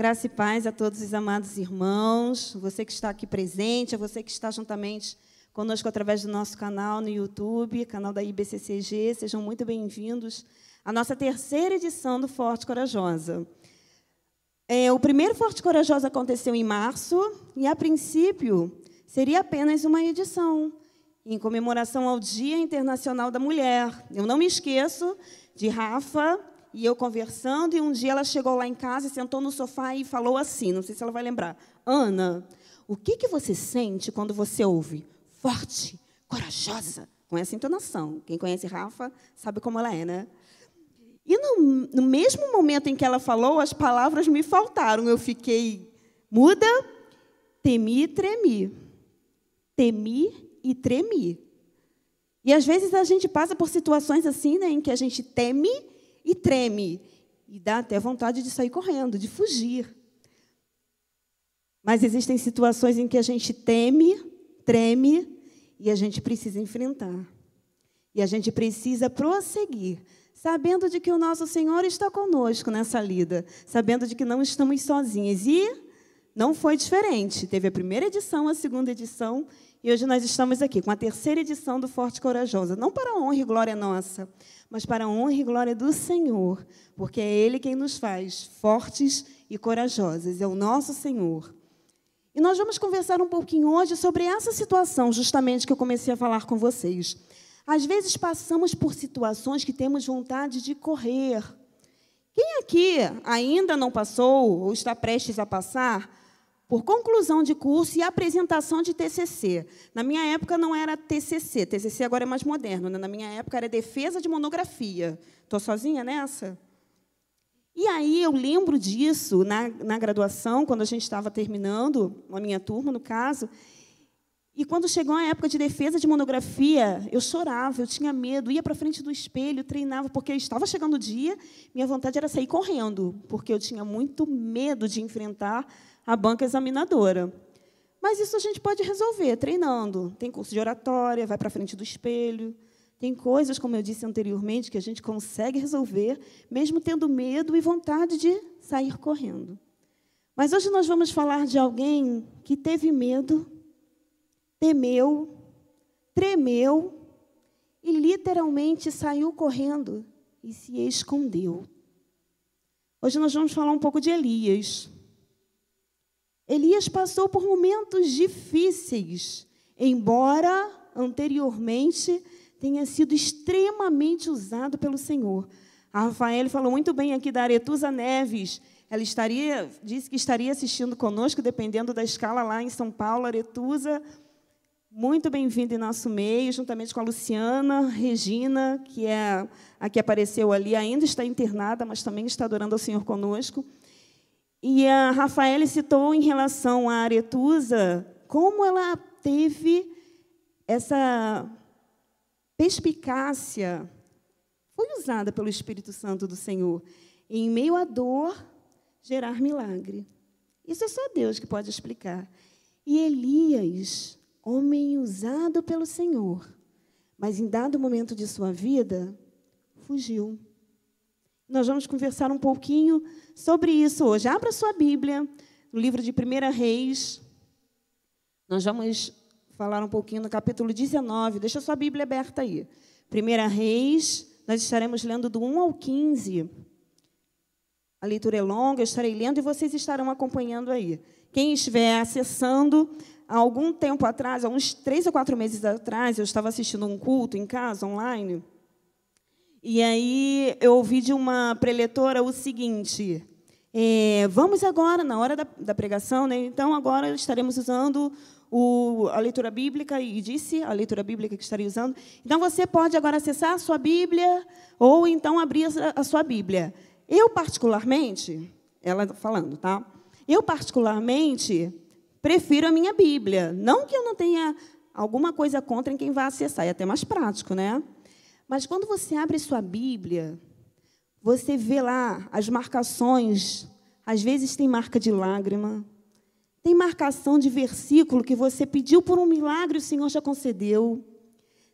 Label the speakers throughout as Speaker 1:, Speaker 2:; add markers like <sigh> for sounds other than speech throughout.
Speaker 1: Graça e paz a todos os amados irmãos, você que está aqui presente, a você que está juntamente conosco através do nosso canal no YouTube, canal da IBCCG, sejam muito bem-vindos à nossa terceira edição do Forte Corajosa. É, o primeiro Forte Corajosa aconteceu em março e, a princípio, seria apenas uma edição, em comemoração ao Dia Internacional da Mulher. Eu não me esqueço de Rafa e eu conversando, e um dia ela chegou lá em casa, sentou no sofá e falou assim, não sei se ela vai lembrar, Ana, o que, que você sente quando você ouve forte, corajosa, com essa entonação? Quem conhece Rafa sabe como ela é, né? E no, no mesmo momento em que ela falou, as palavras me faltaram. Eu fiquei muda, temi e tremi. Temi e tremi. E às vezes a gente passa por situações assim, né, em que a gente teme e treme. E dá até vontade de sair correndo, de fugir. Mas existem situações em que a gente teme, treme e a gente precisa enfrentar. E a gente precisa prosseguir, sabendo de que o nosso Senhor está conosco nessa lida, sabendo de que não estamos sozinhos. E não foi diferente. Teve a primeira edição, a segunda edição, e hoje nós estamos aqui com a terceira edição do Forte Corajosa. Não para a honra e glória nossa, mas para a honra e glória do Senhor, porque é Ele quem nos faz fortes e corajosos, é o nosso Senhor. E nós vamos conversar um pouquinho hoje sobre essa situação, justamente que eu comecei a falar com vocês. Às vezes passamos por situações que temos vontade de correr. Quem aqui ainda não passou ou está prestes a passar por conclusão de curso e apresentação de TCC. Na minha época não era TCC, TCC agora é mais moderno. Né? Na minha época era defesa de monografia. Estou sozinha nessa? E aí eu lembro disso na, na graduação, quando a gente estava terminando, a minha turma, no caso. E quando chegou a época de defesa de monografia, eu chorava, eu tinha medo, ia para frente do espelho, treinava, porque estava chegando o dia, minha vontade era sair correndo, porque eu tinha muito medo de enfrentar a banca examinadora. Mas isso a gente pode resolver treinando. Tem curso de oratória, vai para frente do espelho. Tem coisas, como eu disse anteriormente, que a gente consegue resolver, mesmo tendo medo e vontade de sair correndo. Mas hoje nós vamos falar de alguém que teve medo, temeu, tremeu e literalmente saiu correndo e se escondeu. Hoje nós vamos falar um pouco de Elias. Elias passou por momentos difíceis, embora anteriormente tenha sido extremamente usado pelo Senhor. A Rafael falou muito bem aqui da Aretusa Neves. Ela estaria, disse que estaria assistindo conosco, dependendo da escala lá em São Paulo. Aretusa, muito bem-vinda em nosso meio, juntamente com a Luciana, Regina, que é a que apareceu ali, ainda está internada, mas também está adorando ao Senhor conosco. E a Rafaela citou em relação à Aretusa como ela teve essa perspicácia, foi usada pelo Espírito Santo do Senhor, em meio à dor, gerar milagre. Isso é só Deus que pode explicar. E Elias, homem usado pelo Senhor, mas em dado momento de sua vida, fugiu. Nós vamos conversar um pouquinho sobre isso hoje. Abra sua Bíblia, no livro de 1 Reis. Nós vamos falar um pouquinho no capítulo 19. Deixa sua Bíblia aberta aí. 1 Reis, nós estaremos lendo do 1 ao 15. A leitura é longa, eu estarei lendo e vocês estarão acompanhando aí. Quem estiver acessando, há algum tempo atrás, há uns três ou quatro meses atrás, eu estava assistindo um culto em casa, online. E aí eu ouvi de uma preletora o seguinte: é, vamos agora, na hora da, da, pregação, né, então agora estaremos usando o, a leitura bíblica, e disse a leitura bíblica que estaria usando. Então você pode agora acessar a sua Bíblia, ou então abrir a, a sua Bíblia. Eu, particularmente, ela falando, tá? Eu, particularmente, prefiro a minha Bíblia. Não que eu não tenha alguma coisa contra em quem vai acessar, é até mais prático, né? Mas quando você abre sua Bíblia, você vê lá as marcações, às vezes tem marca de lágrima, tem marcação de versículo que você pediu por um milagre e o Senhor já concedeu.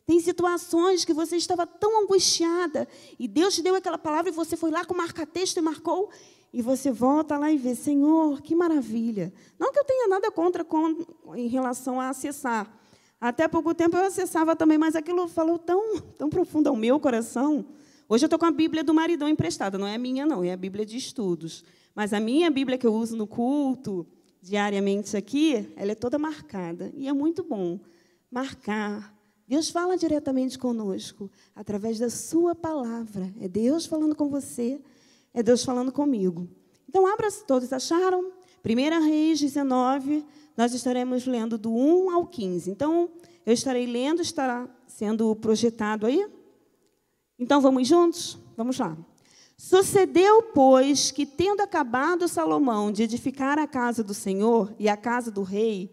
Speaker 1: Tem situações que você estava tão angustiada e Deus te deu aquela palavra e você foi lá com marca-texto e marcou e você volta lá e vê, Senhor, que maravilha. Não que eu tenha nada contra com, em relação a acessar. Até pouco tempo eu acessava também, mas aquilo falou tão, tão profundo ao meu coração. Hoje eu estou com a Bíblia do maridão emprestada, não é a minha, não, é a Bíblia de estudos. Mas a minha Bíblia que eu uso no culto, diariamente aqui, ela é toda marcada. E é muito bom marcar. Deus fala diretamente conosco, através da Sua palavra. É Deus falando com você, é Deus falando comigo. Então, abra, todos acharam? 1 Reis 19, nós estaremos lendo do 1 ao 15. Então, eu estarei lendo, estará sendo projetado aí. Então, vamos juntos? Vamos lá. Sucedeu, pois, que, tendo acabado Salomão de edificar a casa do Senhor e a casa do rei,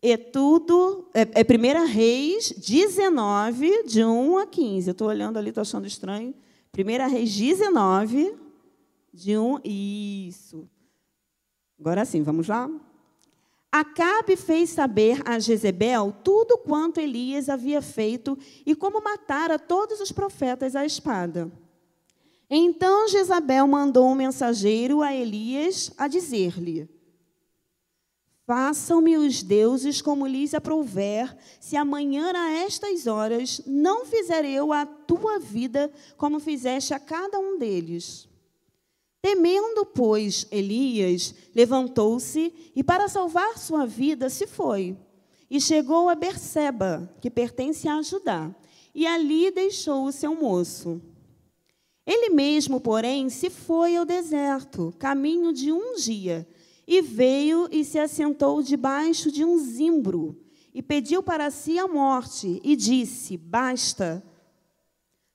Speaker 1: e tudo, é, é 1 Reis 19, de 1 a 15. Eu estou olhando ali, estou achando estranho. 1 Reis 19, de 1. Isso. Agora sim, vamos lá? Acabe fez saber a Jezebel tudo quanto Elias havia feito e como matara todos os profetas à espada. Então Jezabel mandou um mensageiro a Elias a dizer-lhe: Façam-me os deuses como lhes aprouver, se amanhã a estas horas não fizer eu a tua vida como fizeste a cada um deles. Temendo, pois, Elias levantou-se e, para salvar sua vida, se foi. E chegou a Berseba, que pertence a Judá, e ali deixou o seu moço. Ele mesmo, porém, se foi ao deserto, caminho de um dia, e veio e se assentou debaixo de um zimbro, e pediu para si a morte, e disse: Basta,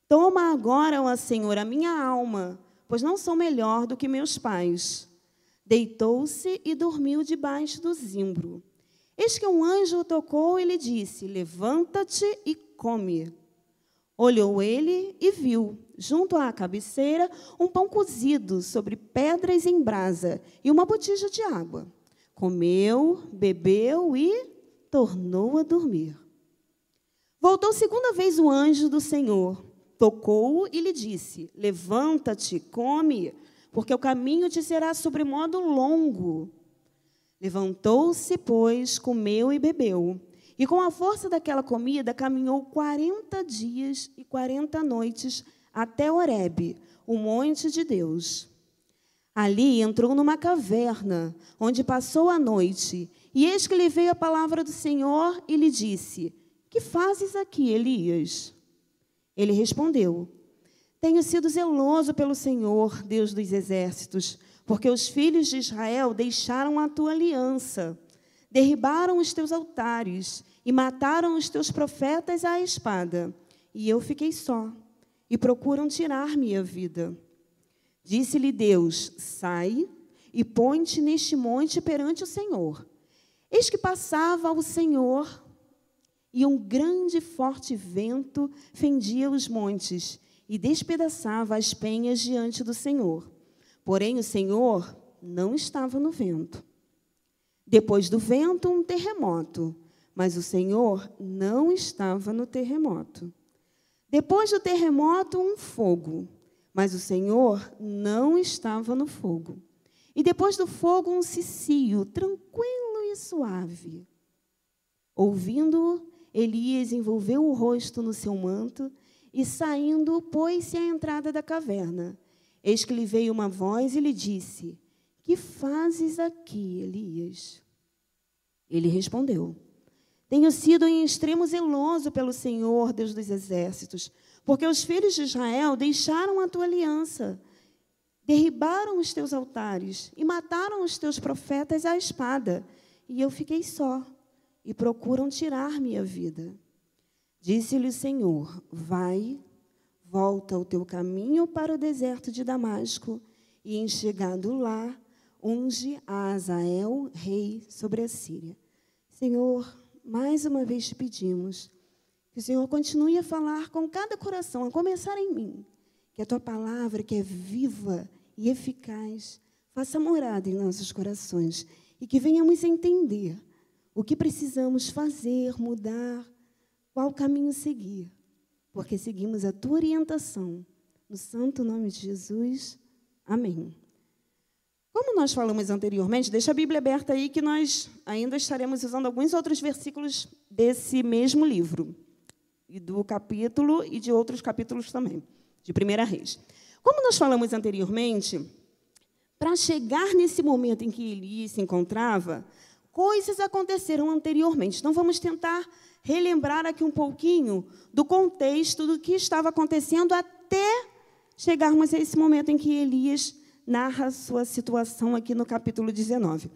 Speaker 1: toma agora, ó Senhor, a minha alma, pois não sou melhor do que meus pais. Deitou-se e dormiu debaixo do zimbro. Eis que um anjo o tocou e lhe disse: Levanta-te e come. Olhou ele e viu, junto à cabeceira, um pão cozido sobre pedras em brasa e uma botija de água. Comeu, bebeu e tornou a dormir. Voltou segunda vez o anjo do Senhor, tocou-o e lhe disse: Levanta-te, come, porque o caminho te será sobremodo longo. Levantou-se, pois, comeu e bebeu. E com a força daquela comida, caminhou 40 dias e 40 noites até Horebe, o monte de Deus. Ali entrou numa caverna, onde passou a noite. E eis que lhe veio a palavra do Senhor e lhe disse: Que fazes aqui, Elias? Ele respondeu: Tenho sido zeloso pelo Senhor, Deus dos exércitos, porque os filhos de Israel deixaram a tua aliança derribaram os teus altares e mataram os teus profetas à espada, e eu fiquei só, e procuram tirar-me a vida. Disse-lhe Deus: Sai e põe-te neste monte perante o Senhor. Eis que passava o Senhor, e um grande forte vento fendia os montes e despedaçava as penhas diante do Senhor. Porém, o Senhor não estava no vento. Depois do vento, um terremoto, mas o Senhor não estava no terremoto. Depois do terremoto, um fogo, mas o Senhor não estava no fogo. E depois do fogo, um cicio, tranquilo e suave. Ouvindo-o, Elias envolveu o rosto no seu manto e, saindo, pôs-se à entrada da caverna. Eis que lhe veio uma voz e lhe disse: que fazes aqui, Elias? Ele respondeu: Tenho sido em extremo zeloso pelo Senhor, Deus dos exércitos, porque os filhos de Israel deixaram a tua aliança, derribaram os teus altares e mataram os teus profetas à espada, e eu fiquei só, e procuram tirar-me a vida. Disse-lhe o Senhor: Vai, volta o teu caminho para o deserto de Damasco, e em chegando lá, unge a Azael, rei sobre a Síria. Senhor, mais uma vez te pedimos que o Senhor continue a falar com cada coração, a começar em mim, que a tua palavra, que é viva e eficaz, faça morada em nossos corações e que venhamos entender o que precisamos fazer, mudar, qual caminho seguir, porque seguimos a tua orientação. No santo nome de Jesus. Amém. Como nós falamos anteriormente, deixa a Bíblia aberta aí que nós ainda estaremos usando alguns outros versículos desse mesmo livro, e do capítulo e de outros capítulos também, de Primeira Reis. Como nós falamos anteriormente, para chegar nesse momento em que Elias se encontrava, coisas aconteceram anteriormente. Então vamos tentar relembrar aqui um pouquinho do contexto do que estava acontecendo até chegarmos a esse momento em que Elias narra sua situação aqui no capítulo 19.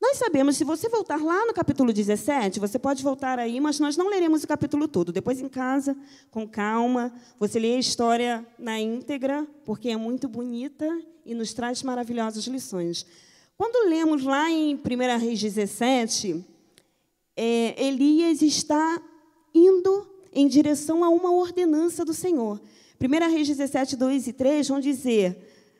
Speaker 1: Nós sabemos, se você voltar lá no capítulo 17, você pode voltar aí, mas nós não leremos o capítulo todo. Depois, em casa, com calma, você lê a história na íntegra, porque é muito bonita e nos traz maravilhosas lições. Quando lemos lá em 1 Reis 17, é, Elias está indo em direção a uma ordenança do Senhor. 1 Reis 17, 2 e 3 vão dizer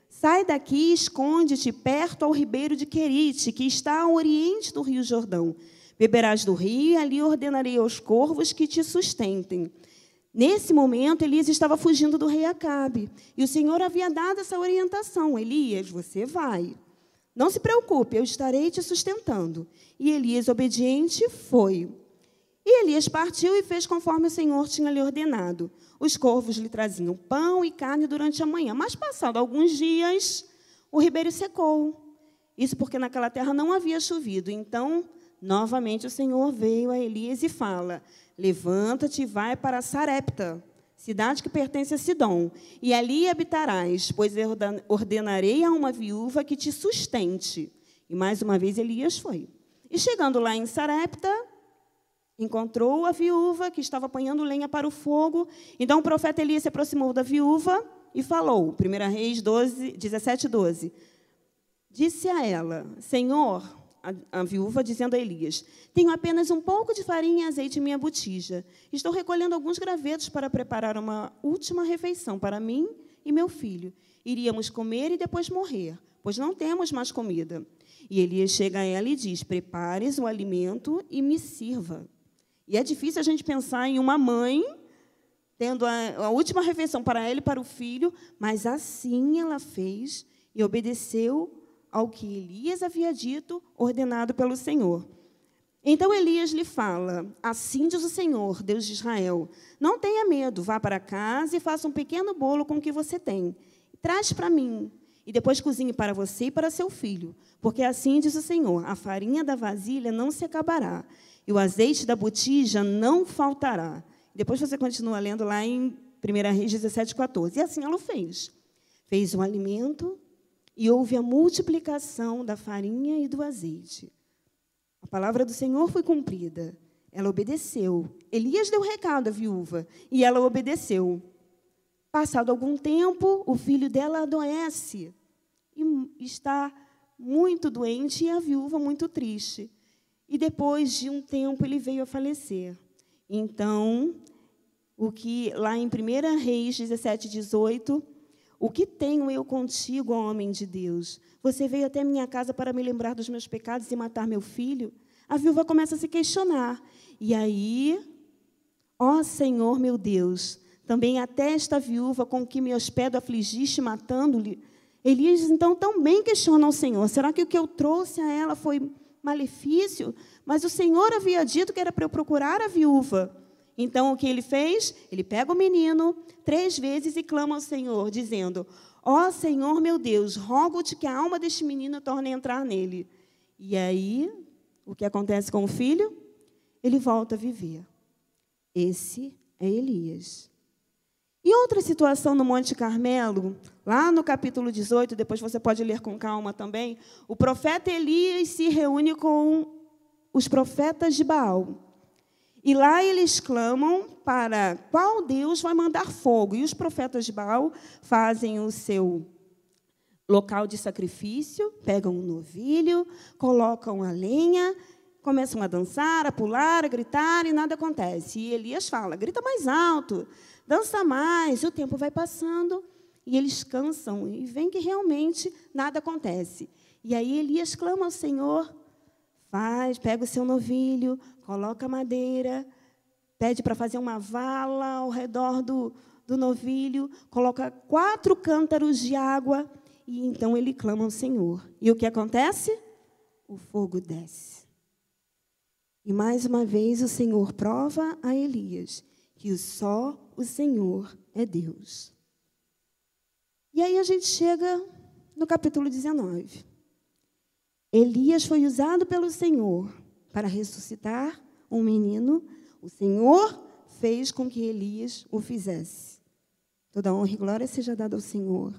Speaker 1: Sai daqui e esconde-te perto ao ribeiro de Querite, que está ao oriente do rio Jordão. Beberás do rio e ali ordenarei aos corvos que te sustentem. Nesse momento, Elias estava fugindo do rei Acabe. E o Senhor havia dado essa orientação: Elias, você vai. Não se preocupe, eu estarei te sustentando. E Elias, obediente, foi. E Elias partiu e fez conforme o Senhor tinha lhe ordenado. Os corvos lhe traziam pão e carne durante a manhã, mas passado alguns dias, o ribeiro secou. Isso porque naquela terra não havia chovido. Então, novamente o Senhor veio a Elias e fala: Levanta-te e vai para Sarepta, cidade que pertence a Sidom, e ali habitarás, pois ordenarei a uma viúva que te sustente. E mais uma vez Elias foi. E chegando lá em Sarepta, encontrou a viúva que estava apanhando lenha para o fogo. Então o profeta Elias se aproximou da viúva e falou, 1 Reis 12, 17, 12. Disse a ela, Senhor, a, a, viúva dizendo a Elias: Tenho apenas um pouco de farinha e azeite em minha botija. Estou recolhendo alguns gravetos para preparar uma última refeição para mim e meu filho. Iríamos comer e depois morrer, pois não temos mais comida. E Elias chega a ela e diz: Prepares o alimento e me sirva. E é difícil a gente pensar em uma mãe tendo a, a, última refeição para ela e para o filho, mas assim ela fez e obedeceu ao que Elias havia dito, ordenado pelo Senhor. Então Elias lhe fala: Assim diz o Senhor, Deus de Israel: Não tenha medo, vá para casa e faça um pequeno bolo com o que você tem. Traz para mim, e depois cozinhe para você e para seu filho, porque assim diz o Senhor: a farinha da vasilha não se acabará, e o azeite da botija não faltará. Depois você continua lendo lá em 1 Reis 17, 14. E assim ela fez. Fez o alimento e houve a multiplicação da farinha e do azeite. A palavra do Senhor foi cumprida. Ela obedeceu. Elias deu recado à viúva e ela obedeceu. Passado algum tempo, o filho dela adoece e está muito doente e a viúva muito triste. E depois de um tempo ele veio a falecer. Então, o que lá em 1 Reis 17, 18, o que tenho eu contigo, homem de Deus? Você veio até minha casa para me lembrar dos meus pecados e matar meu filho? A viúva começa a se questionar. E aí, ó Senhor meu Deus, também até esta viúva com que me hospedo afligiste, matando-lhe. Elias, então, também questiona o Senhor: será que o que eu trouxe a ela foi malefício, mas o Senhor havia dito que era para eu procurar a viúva. Então, o que ele fez? Ele pega o menino três vezes e clama ao Senhor, dizendo: Ó oh, Senhor meu Deus, rogo-te que a alma deste menino torne a entrar nele. E aí, o que acontece com o filho? Ele volta a viver. Esse é Elias. E outra situação no Monte Carmelo, lá no capítulo 18, depois você pode ler com calma também, o profeta Elias se reúne com os profetas de Baal. E lá eles clamam para qual Deus vai mandar fogo. E os profetas de Baal fazem o seu local de sacrifício, pegam um novilho, colocam a lenha, começam a dançar, a pular, a gritar e nada acontece. E Elias fala: grita mais alto dança mais, e o tempo vai passando, e eles cansam, e vem que realmente nada acontece. E aí Elias clama ao Senhor, faz, pega o seu novilho, coloca madeira, pede para fazer uma vala ao redor do, do novilho, coloca quatro cântaros de água e então ele clama ao Senhor. E o que acontece? O fogo desce. E mais uma vez o Senhor prova a Elias que só o Senhor é Deus. E aí a gente chega no capítulo 19. Elias foi usado pelo Senhor para ressuscitar um menino. O Senhor fez com que Elias o fizesse. Toda honra e glória seja dada ao Senhor.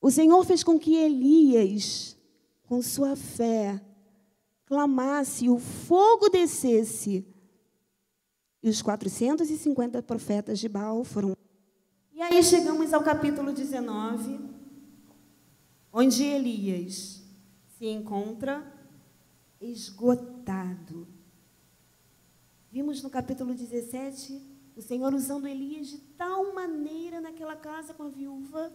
Speaker 1: O Senhor fez com que Elias, com sua fé, clamasse, o fogo descesse. E os 450 profetas de Baal foram. E aí chegamos ao capítulo 19, onde Elias se encontra esgotado. Vimos no capítulo 17 o Senhor usando Elias de tal maneira naquela casa com a viúva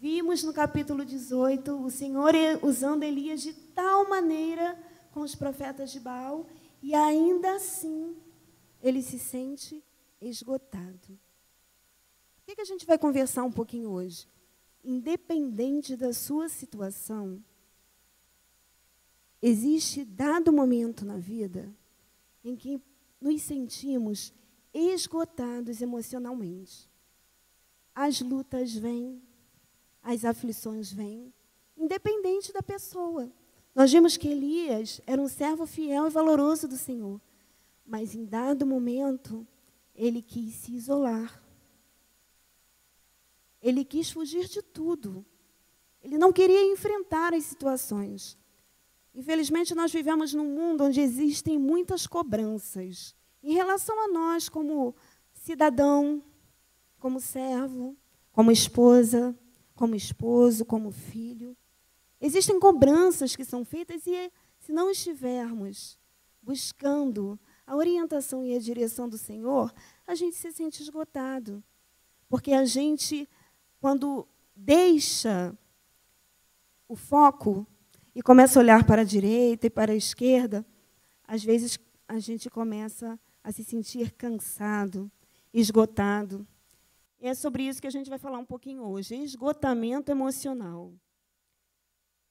Speaker 1: Vimos no capítulo 18 o Senhor usando Elias de tal maneira com os profetas de Baal, e ainda assim ele se sente esgotado. O que, que a gente vai conversar um pouquinho hoje? Independente da sua situação, existe dado momento na vida em que nos sentimos esgotados emocionalmente. As lutas vêm, as aflições vêm, independente da pessoa. Nós vimos que Elias era um servo fiel e valoroso do Senhor, mas em dado momento ele quis se isolar. Ele quis fugir de tudo. Ele não queria enfrentar as situações. Infelizmente, nós vivemos num mundo onde existem muitas cobranças em relação a nós, como cidadão, como servo, como esposa, como esposo, como filho. Existem cobranças que são feitas e, se não estivermos buscando a orientação e a direção do Senhor, a gente se sente esgotado. Porque a gente, quando deixa o foco e começa a olhar para a direita e para a esquerda, às vezes a gente começa a se sentir cansado, esgotado. E é sobre isso que a gente vai falar um pouquinho hoje, esgotamento emocional.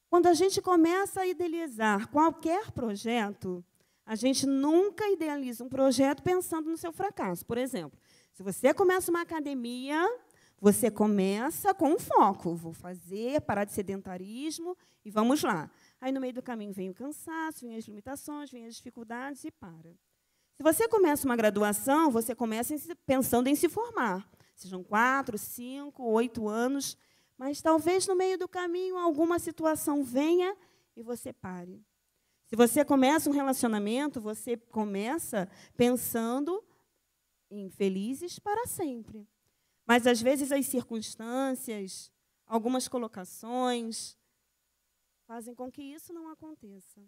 Speaker 1: Quando a gente começa a idealizar qualquer projeto, a gente nunca idealiza um projeto pensando no seu fracasso. Por exemplo, se você começa uma academia, você começa com um foco. Vou fazer, parar de sedentarismo e vamos lá. Aí, no meio do caminho, vem o cansaço, vem as limitações, vem as dificuldades e para. Se você começa uma graduação, você começa pensando em se formar sejam quatro, cinco, oito anos, mas talvez no meio do caminho alguma situação venha e você pare. Se você começa um relacionamento, você começa pensando em felizes para sempre. Mas às vezes as circunstâncias, algumas colocações, fazem com que isso não aconteça.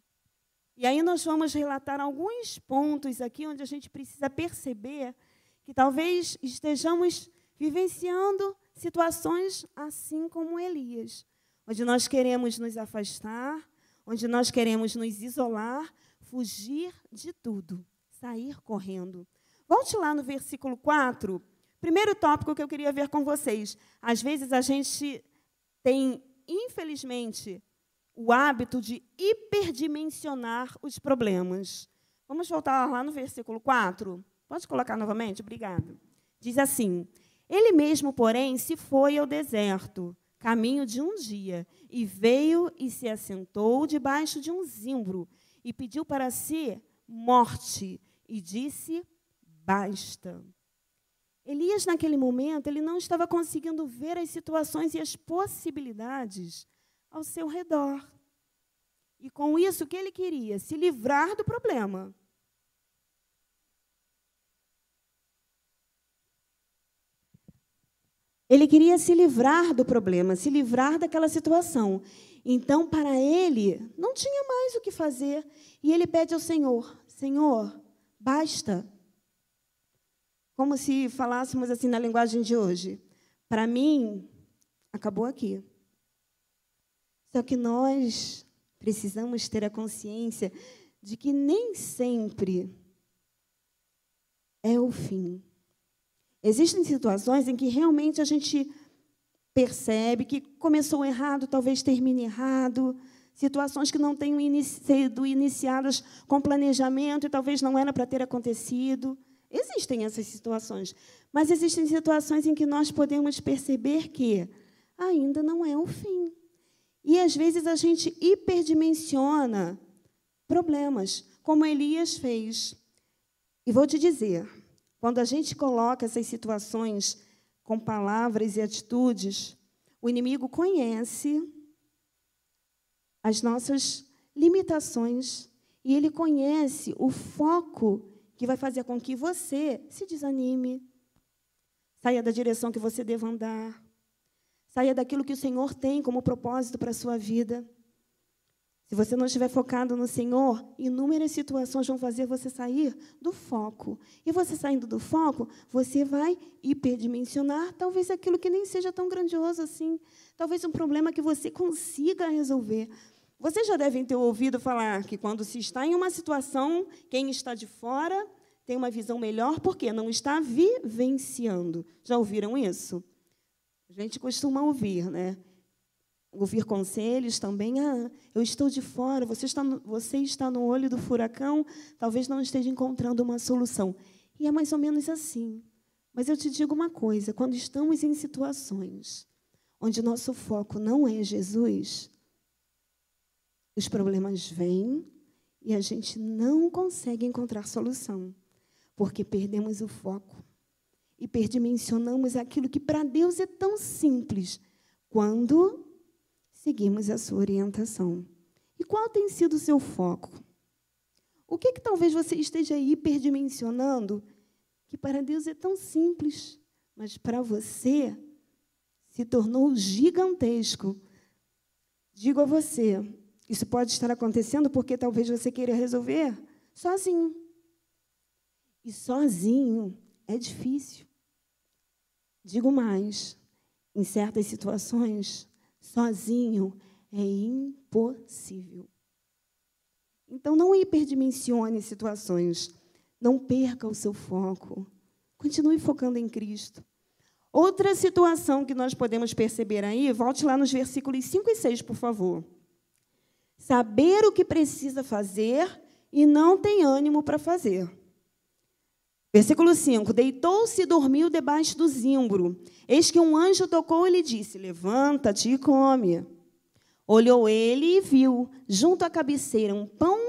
Speaker 1: E aí nós vamos relatar alguns pontos aqui onde a gente precisa perceber que talvez estejamos vivenciando situações assim como Elias, onde nós queremos nos afastar, onde nós queremos nos isolar, fugir de tudo, sair correndo. Volte lá no versículo 4. Primeiro tópico que eu queria ver com vocês. Às vezes a gente tem, infelizmente, o hábito de hiperdimensionar os problemas. Vamos voltar lá no versículo 4? Pode colocar novamente? Obrigada. Diz assim: ele mesmo, porém, se foi ao deserto, caminho de um dia, e veio e se assentou debaixo de um zimbro, e pediu para si morte, e disse: Basta. Elias, naquele momento, ele não estava conseguindo ver as situações e as possibilidades ao seu redor. E com isso, o que ele queria? Se livrar do problema. Ele queria se livrar do problema, se livrar daquela situação. Então, para ele, não tinha mais o que fazer. E ele pede ao Senhor: Senhor, basta. Como se falássemos assim na linguagem de hoje. Para mim, acabou aqui. Só que nós precisamos ter a consciência de que nem sempre é o fim. Existem situações em que realmente a gente percebe que começou errado, talvez termine errado, situações que não tenham sido iniciadas com planejamento e talvez não era para ter acontecido. Existem essas situações, mas existem situações em que nós podemos perceber que ainda não é o fim. E às vezes a gente hiperdimensiona problemas, como Elias fez. E vou te dizer, quando a gente coloca essas situações com palavras e atitudes, o inimigo conhece as nossas limitações e ele conhece o foco que vai fazer com que você se desanime, saia da direção que você deva andar, saia daquilo que o Senhor tem como propósito para a sua vida. Se você não estiver focado no Senhor, inúmeras situações vão fazer você sair do foco. E você saindo do foco, você vai hiperdimensionar talvez aquilo que nem seja tão grandioso assim. Talvez um problema que você consiga resolver. Vocês já devem ter ouvido falar que quando se está em uma situação, quem está de fora tem uma visão melhor porque não está vivenciando. Já ouviram isso? A gente costuma ouvir, né? Ouvir conselhos também. Ah, eu estou de fora, você está, no, você está no olho do furacão, talvez não esteja encontrando uma solução. E é mais ou menos assim. Mas eu te digo uma coisa: quando estamos em situações onde nosso foco não é Jesus, os problemas vêm e a gente não consegue encontrar solução, porque perdemos o foco e perdimensionamos aquilo que para Deus é tão simples quando seguimos a sua orientação. E qual tem sido o seu foco? O que, que talvez você esteja hiperdimensionando que para Deus é tão simples, mas para você se tornou gigantesco? Digo a você, isso pode estar acontecendo porque talvez você queira resolver sozinho. E sozinho é difícil. Digo mais, em certas situações, sozinho é impossível. Então, não hiperdimensione situações. Não perca o seu foco. Continue focando em Cristo. Outra situação que nós podemos perceber aí, volte lá nos versículos 5 e 6, por favor saber o que precisa fazer e não tem ânimo para fazer. Versículo 5: Deitou-se e dormiu debaixo do zimbro. Eis que um anjo tocou e lhe disse: Levanta-te e come. Olhou ele e viu, junto à cabeceira, um pão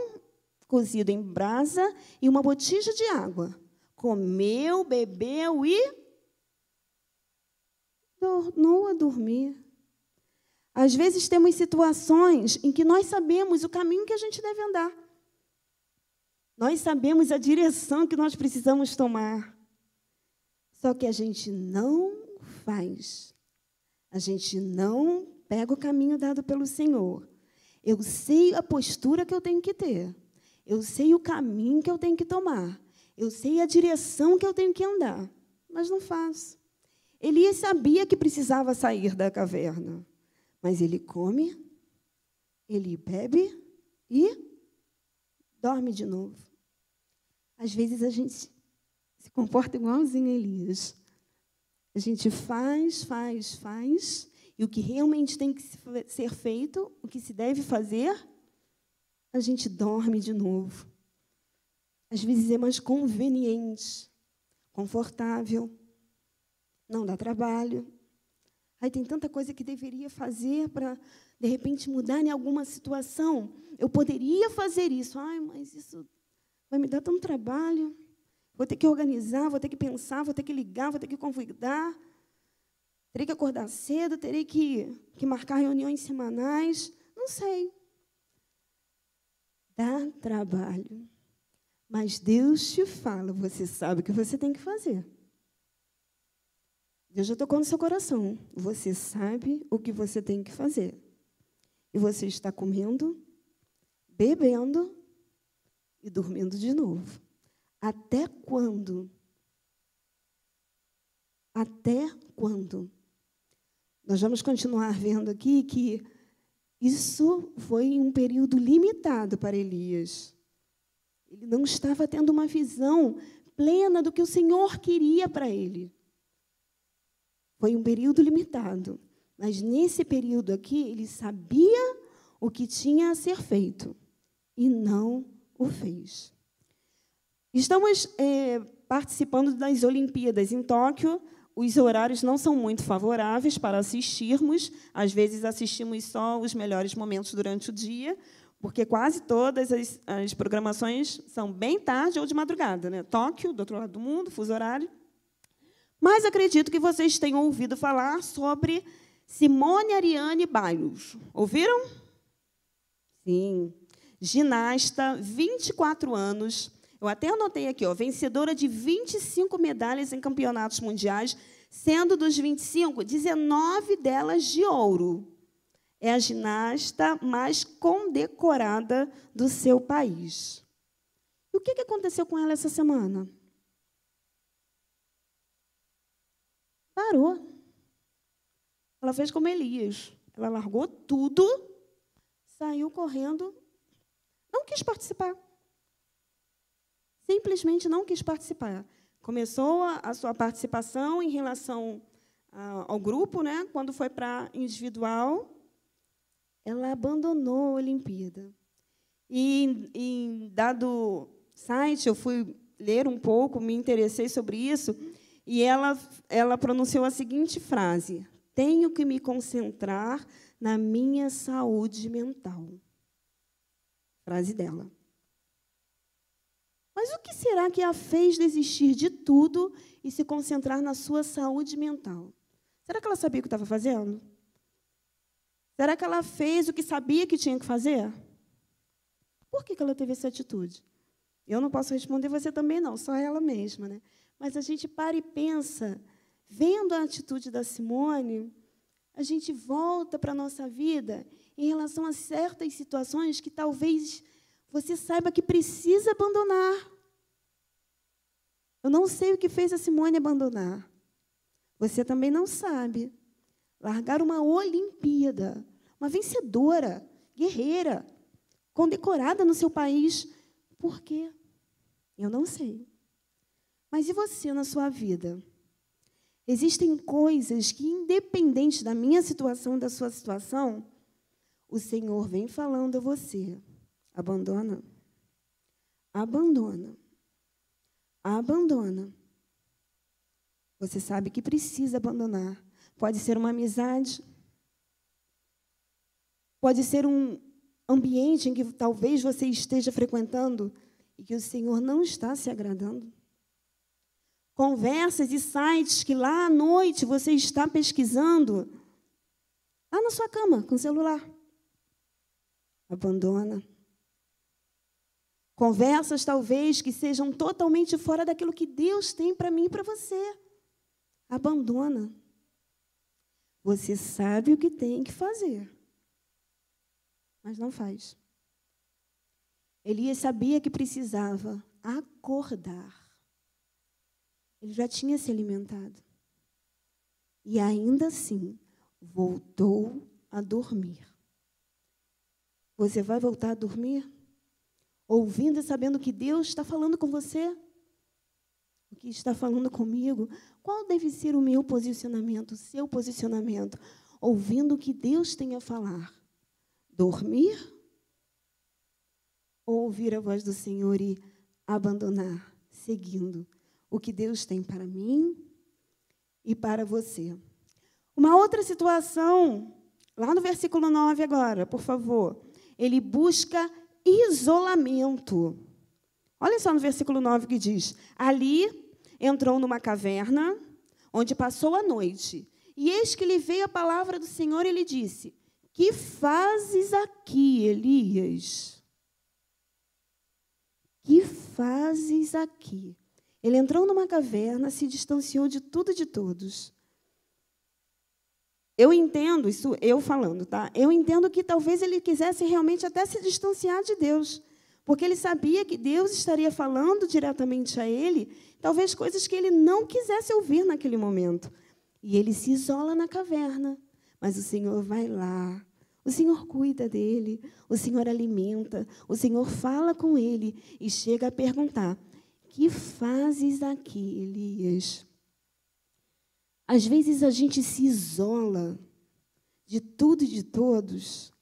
Speaker 1: cozido em brasa e uma botija de água. Comeu, bebeu e tornou a dormir. Às vezes temos situações em que nós sabemos o caminho que a gente deve andar. Nós sabemos a direção que nós precisamos tomar. Só que a gente não faz. A gente não pega o caminho dado pelo Senhor. Eu sei a postura que eu tenho que ter. Eu sei o caminho que eu tenho que tomar. Eu sei a direção que eu tenho que andar. Mas não faço. Elias sabia que precisava sair da caverna. Mas ele come, ele bebe e dorme de novo. Às vezes a gente se comporta igualzinho a Elias. A gente faz, faz, faz, e o que realmente tem que ser feito, o que se deve fazer, a gente dorme de novo. Às vezes é mais conveniente, confortável, não dá trabalho, Aí tem tanta coisa que deveria fazer para, de repente, mudar em alguma situação. Eu poderia fazer isso. Ai, mas isso vai me dar tanto trabalho. Vou ter que organizar, vou ter que pensar, vou ter que ligar, vou ter que convidar. Terei que acordar cedo, terei que, que marcar reuniões semanais. Não sei. Dá trabalho. Mas Deus te fala, você sabe o que você tem que fazer. Deus já tocou no seu coração. Você sabe o que você tem que fazer. E você está comendo, bebendo e dormindo de novo. Até quando? Até quando? Nós vamos continuar vendo aqui que isso foi um período limitado para Elias. Ele não estava tendo uma visão plena do que o Senhor queria para ele. Foi um período limitado. Mas nesse período aqui, ele sabia o que tinha a ser feito e não o fez. Estamos é, participando das Olimpíadas em Tóquio. Os horários não são muito favoráveis para assistirmos. Às vezes assistimos só os melhores momentos durante o dia, porque quase todas as, as programações são bem tarde ou de madrugada. Né? Tóquio, do outro lado do mundo, fuso horário. Mas acredito que vocês tenham ouvido falar sobre Simone Ariane Biles. Ouviram? Sim. Ginasta, 24 anos. Eu até anotei aqui, ó, vencedora de 25 medalhas em campeonatos mundiais, sendo dos 25, 19 delas de ouro. É a ginasta mais condecorada do seu país. E o que aconteceu com ela essa semana? Parou. Ela fez como Elias. Ela largou tudo, saiu correndo, não quis participar. Simplesmente não quis participar. Começou a, sua participação em relação ao grupo, né? quando foi para individual, ela abandonou a Olimpíada. E em dado site, eu fui ler um pouco, me interessei sobre isso, e ela, ela pronunciou a seguinte frase: Tenho que me concentrar na minha saúde mental. Frase dela. Mas o que será que a fez desistir de tudo e se concentrar na sua saúde mental? Será que ela sabia o que estava fazendo? Será que ela fez o que sabia que tinha que fazer? Por que ela teve essa atitude? Eu não posso responder, você também não, só ela mesma. Né? Mas a gente para e pensa, vendo a atitude da Simone, a gente volta para a nossa vida em relação a certas situações que talvez você saiba que precisa abandonar. Eu não sei o que fez a Simone abandonar. Você também não sabe. Largar uma Olimpíada, uma vencedora, guerreira, condecorada no seu país. Por quê? Eu não sei. Mas e você na sua vida? Existem coisas que, independente da minha situação, da sua situação, o Senhor vem falando a você. Abandona. Abandona. Abandona. Você sabe que precisa abandonar. Pode ser uma amizade. Pode ser um ambiente em que talvez você esteja frequentando e que o Senhor não está se agradando conversas e sites que lá à noite você está pesquisando, lá na sua cama, com o celular. Abandona. Conversas talvez que sejam totalmente fora daquilo que Deus tem para mim e para você. Abandona. Você sabe o que tem que fazer, mas não faz. Elias sabia que precisava acordar. Ele já tinha se alimentado. E ainda assim, voltou a dormir. Você vai voltar a dormir? Ouvindo e sabendo que Deus está falando com você? O que está falando comigo? Qual deve ser o meu posicionamento, o seu posicionamento? Ouvindo o que Deus tem a falar. Dormir? Ou ouvir a voz do Senhor e abandonar, seguindo o que Deus tem para mim e para você. Uma outra situação, lá no versículo 9 agora, por favor. Ele busca isolamento. Olha só no versículo 9 que diz: Ali entrou numa caverna, onde passou a noite. E eis que lhe veio a palavra do Senhor e lhe disse: Que fazes aqui, Elias? Que fazes aqui? Ele entrou numa caverna, se distanciou de tudo e de todos. Eu entendo, isso eu falando, tá? Eu entendo que talvez ele quisesse realmente até se distanciar de Deus, porque ele sabia que Deus estaria falando diretamente a ele, talvez coisas que ele não quisesse ouvir naquele momento. E ele se isola na caverna, mas o Senhor vai lá, o Senhor cuida dele, o Senhor alimenta, o Senhor fala com ele e chega a perguntar: que fazes aqui, Elias? Às vezes a gente se isola de tudo e de todos,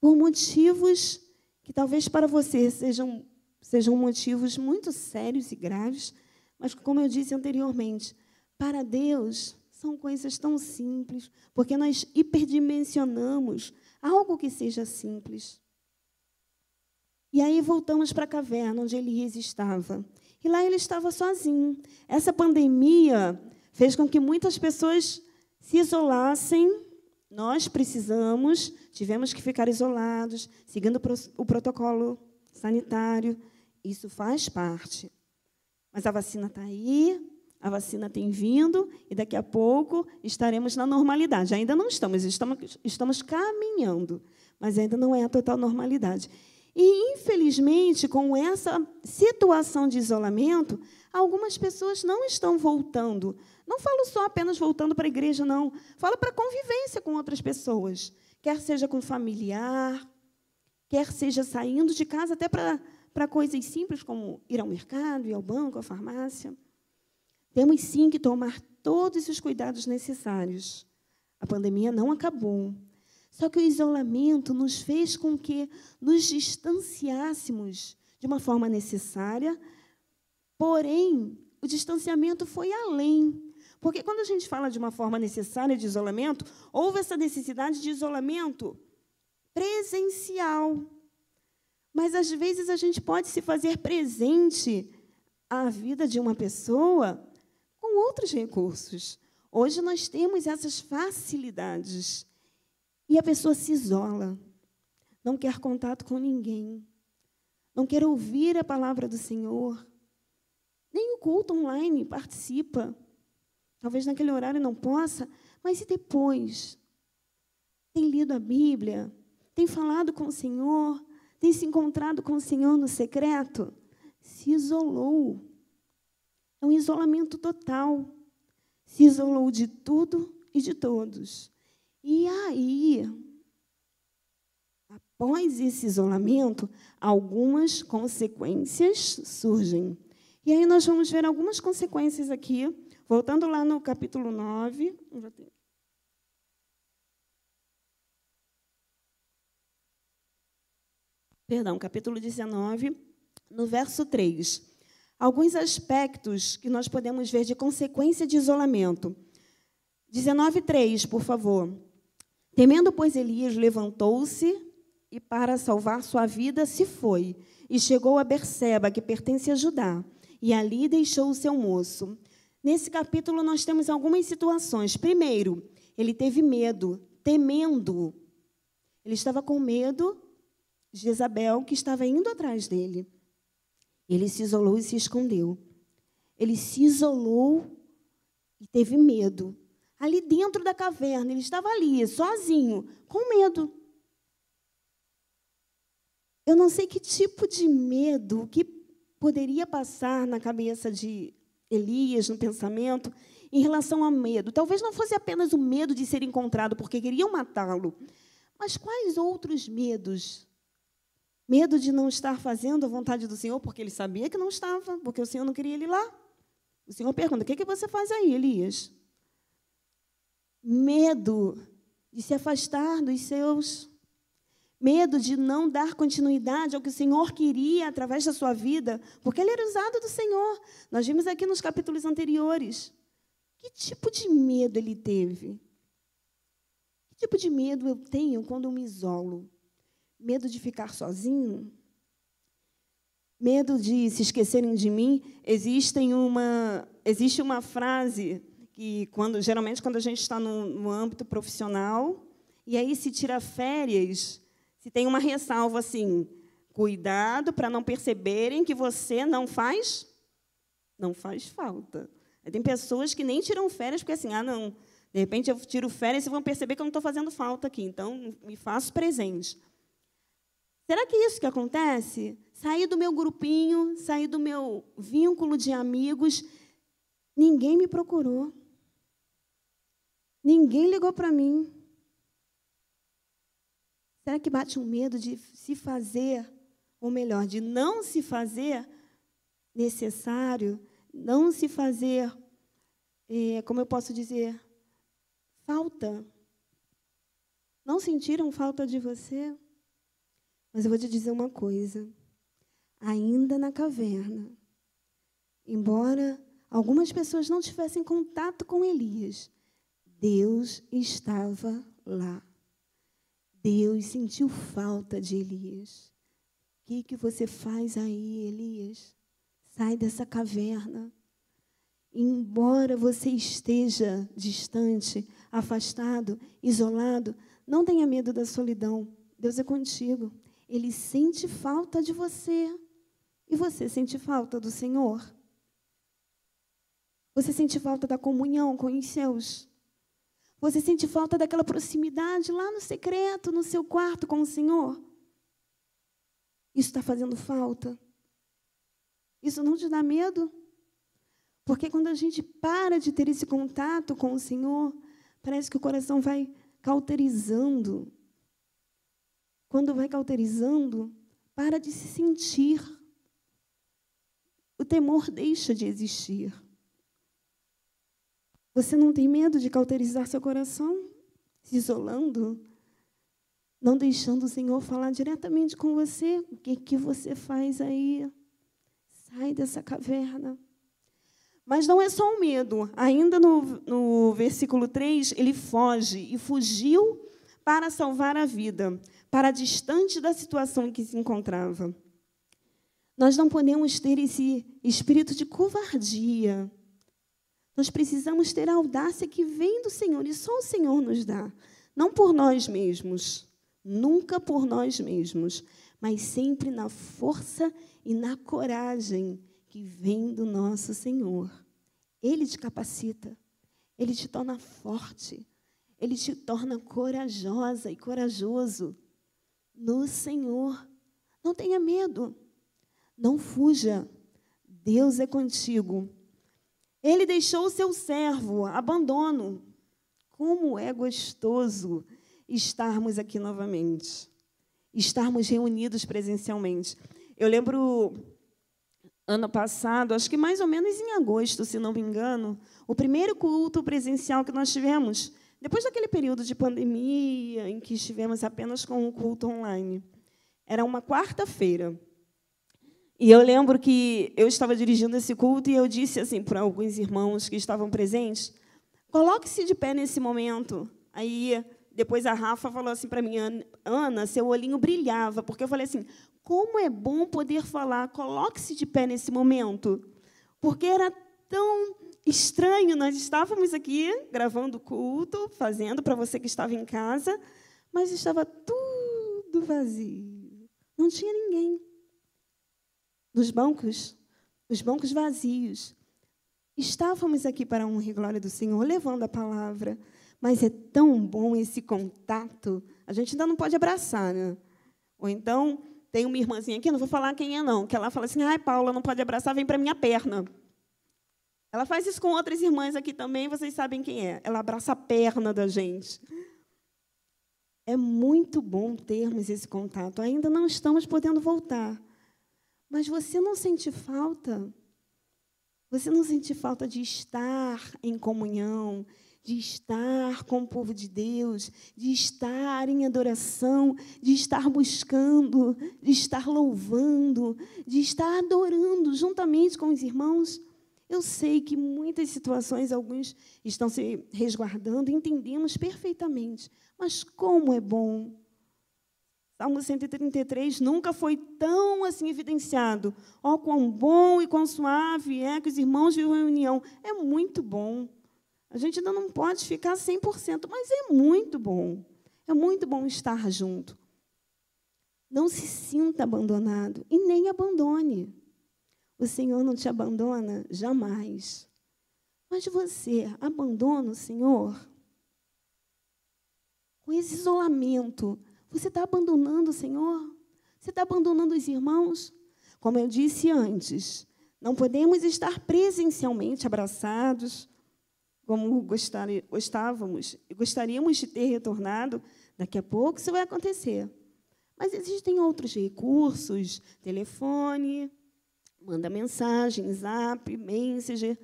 Speaker 1: por motivos que talvez para você sejam, sejam motivos muito sérios e graves, mas como eu disse anteriormente, para Deus são coisas tão simples, porque nós hiperdimensionamos algo que seja simples. E aí voltamos para a caverna onde Elias estava. E lá ele estava sozinho. Essa pandemia fez com que muitas pessoas se isolassem. Nós precisamos, tivemos que ficar isolados, seguindo o protocolo sanitário. Isso faz parte. Mas a vacina está aí, a vacina tem vindo e daqui a pouco estaremos na normalidade. Ainda não estamos, estamos, estamos caminhando, mas ainda não é a total normalidade. E, infelizmente, com essa situação de isolamento, algumas pessoas não estão voltando. Não falo só apenas voltando para a igreja, não. Falo para convivência com outras pessoas. Quer seja com familiar, quer seja saindo de casa até para, para coisas simples, como ir ao mercado, ir ao banco, à farmácia. Temos sim que tomar todos os cuidados necessários. A pandemia não acabou. Só que o isolamento nos fez com que nos distanciássemos de uma forma necessária, porém, o distanciamento foi além. Porque quando a gente fala de uma forma necessária de isolamento, houve essa necessidade de isolamento presencial. Mas às vezes a gente pode se fazer presente à vida de uma pessoa com outros recursos. Hoje nós temos essas facilidades. E a pessoa se isola, não quer contato com ninguém, não quer ouvir a palavra do Senhor, nem o culto online participa. Talvez naquele horário não possa, mas e depois? Tem lido a Bíblia? Tem falado com o Senhor? Tem se encontrado com o Senhor no secreto? Se isolou. É um isolamento total. Se isolou de tudo e de todos. E aí, após esse isolamento, algumas consequências surgem. E aí nós vamos ver algumas consequências aqui, voltando lá no capítulo 9. Perdão, capítulo 19, no verso 3. Alguns aspectos que nós podemos ver de consequência de isolamento. 19,3, por favor. Temendo, pois, Elias levantou-se e, para salvar sua vida, se foi, e chegou a Berseba, que pertence a Judá, e ali deixou o seu moço. Nesse capítulo, nós temos algumas situações. Primeiro, ele teve medo, temendo. Ele estava com medo de Jezabel, que estava indo atrás dele. Ele se isolou e se escondeu. Ele se isolou e teve medo ali dentro da caverna. Ele estava ali, sozinho, com medo. Eu não sei que tipo de medo, que poderia passar na cabeça de Elias, no pensamento, em relação ao medo. Talvez não fosse apenas o medo de ser encontrado porque queriam matá-lo, mas quais outros medos? Medo de não estar fazendo a vontade do Senhor, porque ele sabia que não estava, porque o Senhor não queria ele lá. O Senhor pergunta: o que, é que você faz aí, Elias? Medo de se afastar dos seus, medo de não dar continuidade ao que o Senhor queria através da sua vida, porque ele era usado do Senhor. Nós vimos aqui nos capítulos anteriores. Que tipo de medo ele teve? Que tipo de medo eu tenho quando eu me isolo? Medo de ficar sozinho? Medo de se esquecerem de mim? Existem uma, existe uma frase que quando geralmente quando a gente está no, no âmbito profissional e aí se tira férias, se tem uma ressalva assim, cuidado para não perceberem que você não faz, não faz falta. Tem pessoas que nem tiram férias porque assim, ah não, de repente eu tiro férias e vão perceber que eu não estou fazendo falta aqui, então me faço presente. Será que é isso que acontece? Sair do meu grupinho, sair do meu vínculo de amigos, ninguém me procurou. Ninguém ligou para mim. Será que bate um medo de se fazer, ou melhor, de não se fazer necessário, não se fazer, é, como eu posso dizer, falta? Não sentiram falta de você? Mas eu vou te dizer uma coisa. Ainda na caverna, embora algumas pessoas não tivessem contato com Elias, Deus estava lá. Deus sentiu falta de Elias. O que, que você faz aí, Elias? Sai dessa caverna. Embora você esteja distante, afastado, isolado, não tenha medo da solidão. Deus é contigo. Ele sente falta de você. E você sente falta do Senhor? Você sente falta da comunhão com os seus? Você sente falta daquela proximidade lá no secreto, no seu quarto com o Senhor? Isso está fazendo falta? Isso não te dá medo? Porque quando a gente para de ter esse contato com o Senhor, parece que o coração vai cauterizando. Quando vai cauterizando, para de se sentir. O temor deixa de existir. Você não tem medo de cauterizar seu coração, se isolando, não deixando o Senhor falar diretamente com você? O que, que você faz aí? Sai dessa caverna. Mas não é só o medo. Ainda no, no versículo 3, ele foge e fugiu para salvar a vida, para distante da situação em que se encontrava. Nós não podemos ter esse espírito de covardia. Nós precisamos ter a audácia que vem do Senhor e só o Senhor nos dá. Não por nós mesmos, nunca por nós mesmos, mas sempre na força e na coragem que vem do nosso Senhor. Ele te capacita, ele te torna forte, ele te torna corajosa e corajoso no Senhor. Não tenha medo, não fuja, Deus é contigo. Ele deixou o seu servo, abandono. Como é gostoso estarmos aqui novamente, estarmos reunidos presencialmente. Eu lembro ano passado, acho que mais ou menos em agosto, se não me engano, o primeiro culto presencial que nós tivemos, depois daquele período de pandemia, em que estivemos apenas com o culto online. Era uma quarta-feira. E eu lembro que eu estava dirigindo esse culto e eu disse assim para alguns irmãos que estavam presentes: coloque-se de pé nesse momento. Aí depois a Rafa falou assim para mim, Ana, seu olhinho brilhava, porque eu falei assim: como é bom poder falar, coloque-se de pé nesse momento. Porque era tão estranho, nós estávamos aqui gravando culto, fazendo para você que estava em casa, mas estava tudo vazio. Não tinha ninguém. Nos bancos, os bancos vazios. Estávamos aqui para a honra e glória do Senhor, levando a palavra. Mas é tão bom esse contato. A gente ainda não pode abraçar, né? Ou então, tem uma irmãzinha aqui, não vou falar quem é, não, que ela fala assim: ai, Paula, não pode abraçar, vem para minha perna. Ela faz isso com outras irmãs aqui também, vocês sabem quem é. Ela abraça a perna da gente. É muito bom termos esse contato. Ainda não estamos podendo voltar. Mas você não sente falta? Você não sente falta de estar em comunhão, de estar com o povo de Deus, de estar em adoração, de estar buscando, de estar louvando, de estar adorando juntamente com os irmãos. Eu sei que muitas situações, alguns estão se resguardando, entendemos perfeitamente, mas como é bom. Salmo 133 nunca foi tão assim evidenciado. Ó, oh, quão bom e quão suave é que os irmãos vivam em união. É muito bom. A gente ainda não pode ficar 100%, mas é muito bom. É muito bom estar junto. Não se sinta abandonado e nem abandone. O Senhor não te abandona jamais. Mas você abandona o Senhor? Com esse isolamento, você está abandonando o Senhor? Você está abandonando os irmãos? Como eu disse antes, não podemos estar presencialmente abraçados, como gostávamos e gostaríamos de ter retornado, daqui a pouco isso vai acontecer. Mas existem outros recursos, telefone, manda mensagem, zap, messenger.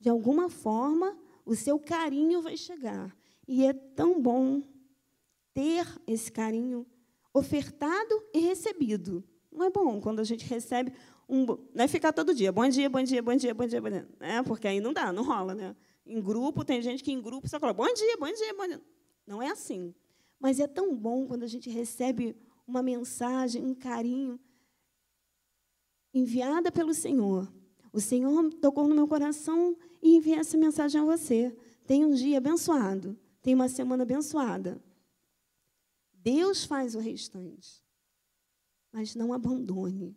Speaker 1: De alguma forma, o seu carinho vai chegar. E é tão bom ter esse carinho ofertado e recebido. Não é bom quando a gente recebe um. Não é ficar todo dia, bom dia, bom dia, bom dia, bom dia, bom dia. É, porque aí não dá, não rola, né? Em grupo, tem gente que em grupo só fala bom dia, bom dia, bom dia. Não é assim. Mas é tão bom quando a gente recebe uma mensagem, um carinho enviada pelo Senhor. O Senhor tocou no meu coração e enviei essa mensagem a você. Tenha um dia abençoado. Tenha uma semana abençoada. Deus faz o restante. Mas não abandone.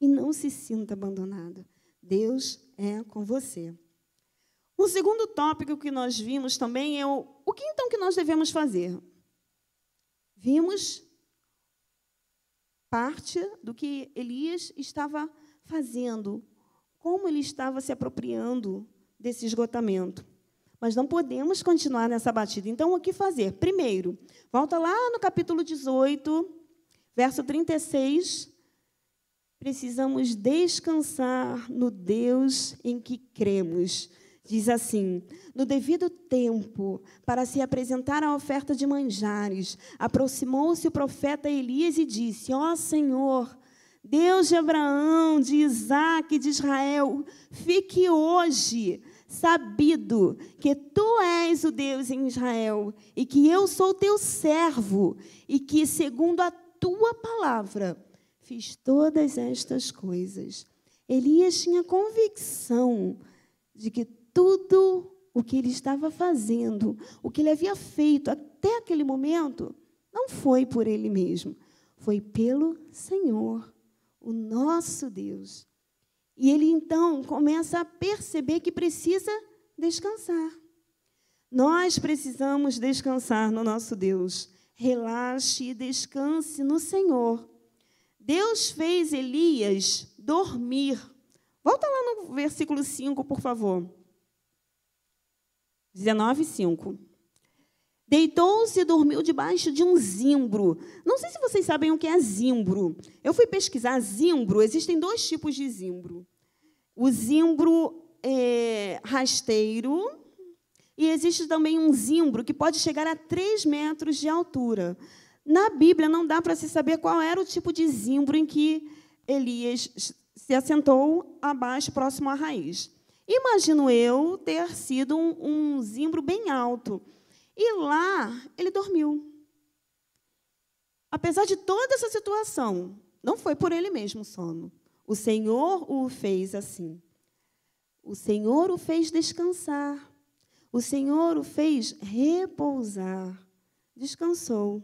Speaker 1: E não se sinta abandonado. Deus é com você. O segundo tópico que nós vimos também é o, o que então que nós devemos fazer? Vimos parte do que Elias estava fazendo, como ele estava se apropriando desse esgotamento. Mas não podemos continuar nessa batida. Então, o que fazer? Primeiro, volta lá no capítulo 18, verso 36. Precisamos descansar no Deus em que cremos. Diz assim: No devido tempo, para se apresentar a oferta de manjares, aproximou-se o profeta Elias e disse: Ó oh, Senhor, Deus de Abraão, de Isaac, de Israel, fique hoje sabido que tu és o Deus em Israel e que eu sou teu servo e que, segundo a tua palavra, fiz todas estas coisas. Elias tinha convicção de que tudo o que ele estava fazendo, o que ele havia feito até aquele momento, não foi por ele mesmo, foi pelo Senhor, o nosso Deus. E ele então começa a perceber que precisa descansar. Nós precisamos descansar no nosso Deus. Relaxe e descanse no Senhor. Deus fez Elias dormir. Volta lá no versículo 5, por favor. 19, 5. Deitou-se e dormiu debaixo de um zimbro. Não sei se vocês sabem o que é zimbro. Eu fui pesquisar zimbro. Existem dois tipos de zimbro. O zimbro é, rasteiro e existe também um zimbro que pode chegar a 3 metros de altura. Na Bíblia não dá para se saber qual era o tipo de zimbro em que Elias se assentou abaixo, próximo à raiz. Imagino eu ter sido um, um zimbro bem alto. E lá ele dormiu. Apesar de toda essa situação, não foi por ele mesmo o sono. O Senhor o fez assim. O Senhor o fez descansar. O Senhor o fez repousar. Descansou.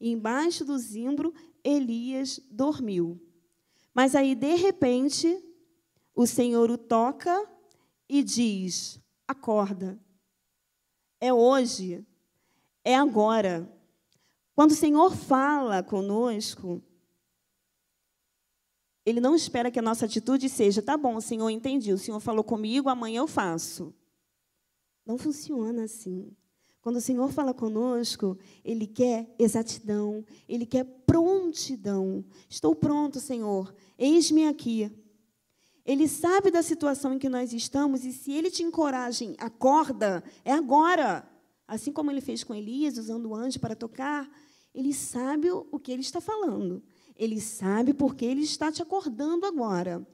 Speaker 1: E embaixo do zimbro, Elias dormiu. Mas aí, de repente, o Senhor o toca e diz: Acorda. É hoje. É agora. Quando o Senhor fala conosco, ele não espera que a nossa atitude seja, tá bom, Senhor, entendi, o Senhor falou comigo, amanhã eu faço. Não funciona assim. Quando o Senhor fala conosco, Ele quer exatidão, Ele quer prontidão. Estou pronto, Senhor, eis-me aqui. Ele sabe da situação em que nós estamos e se Ele te encoraja, acorda, é agora. Assim como Ele fez com Elias, usando o anjo para tocar, Ele sabe o que Ele está falando. Ele sabe porque ele está te acordando agora.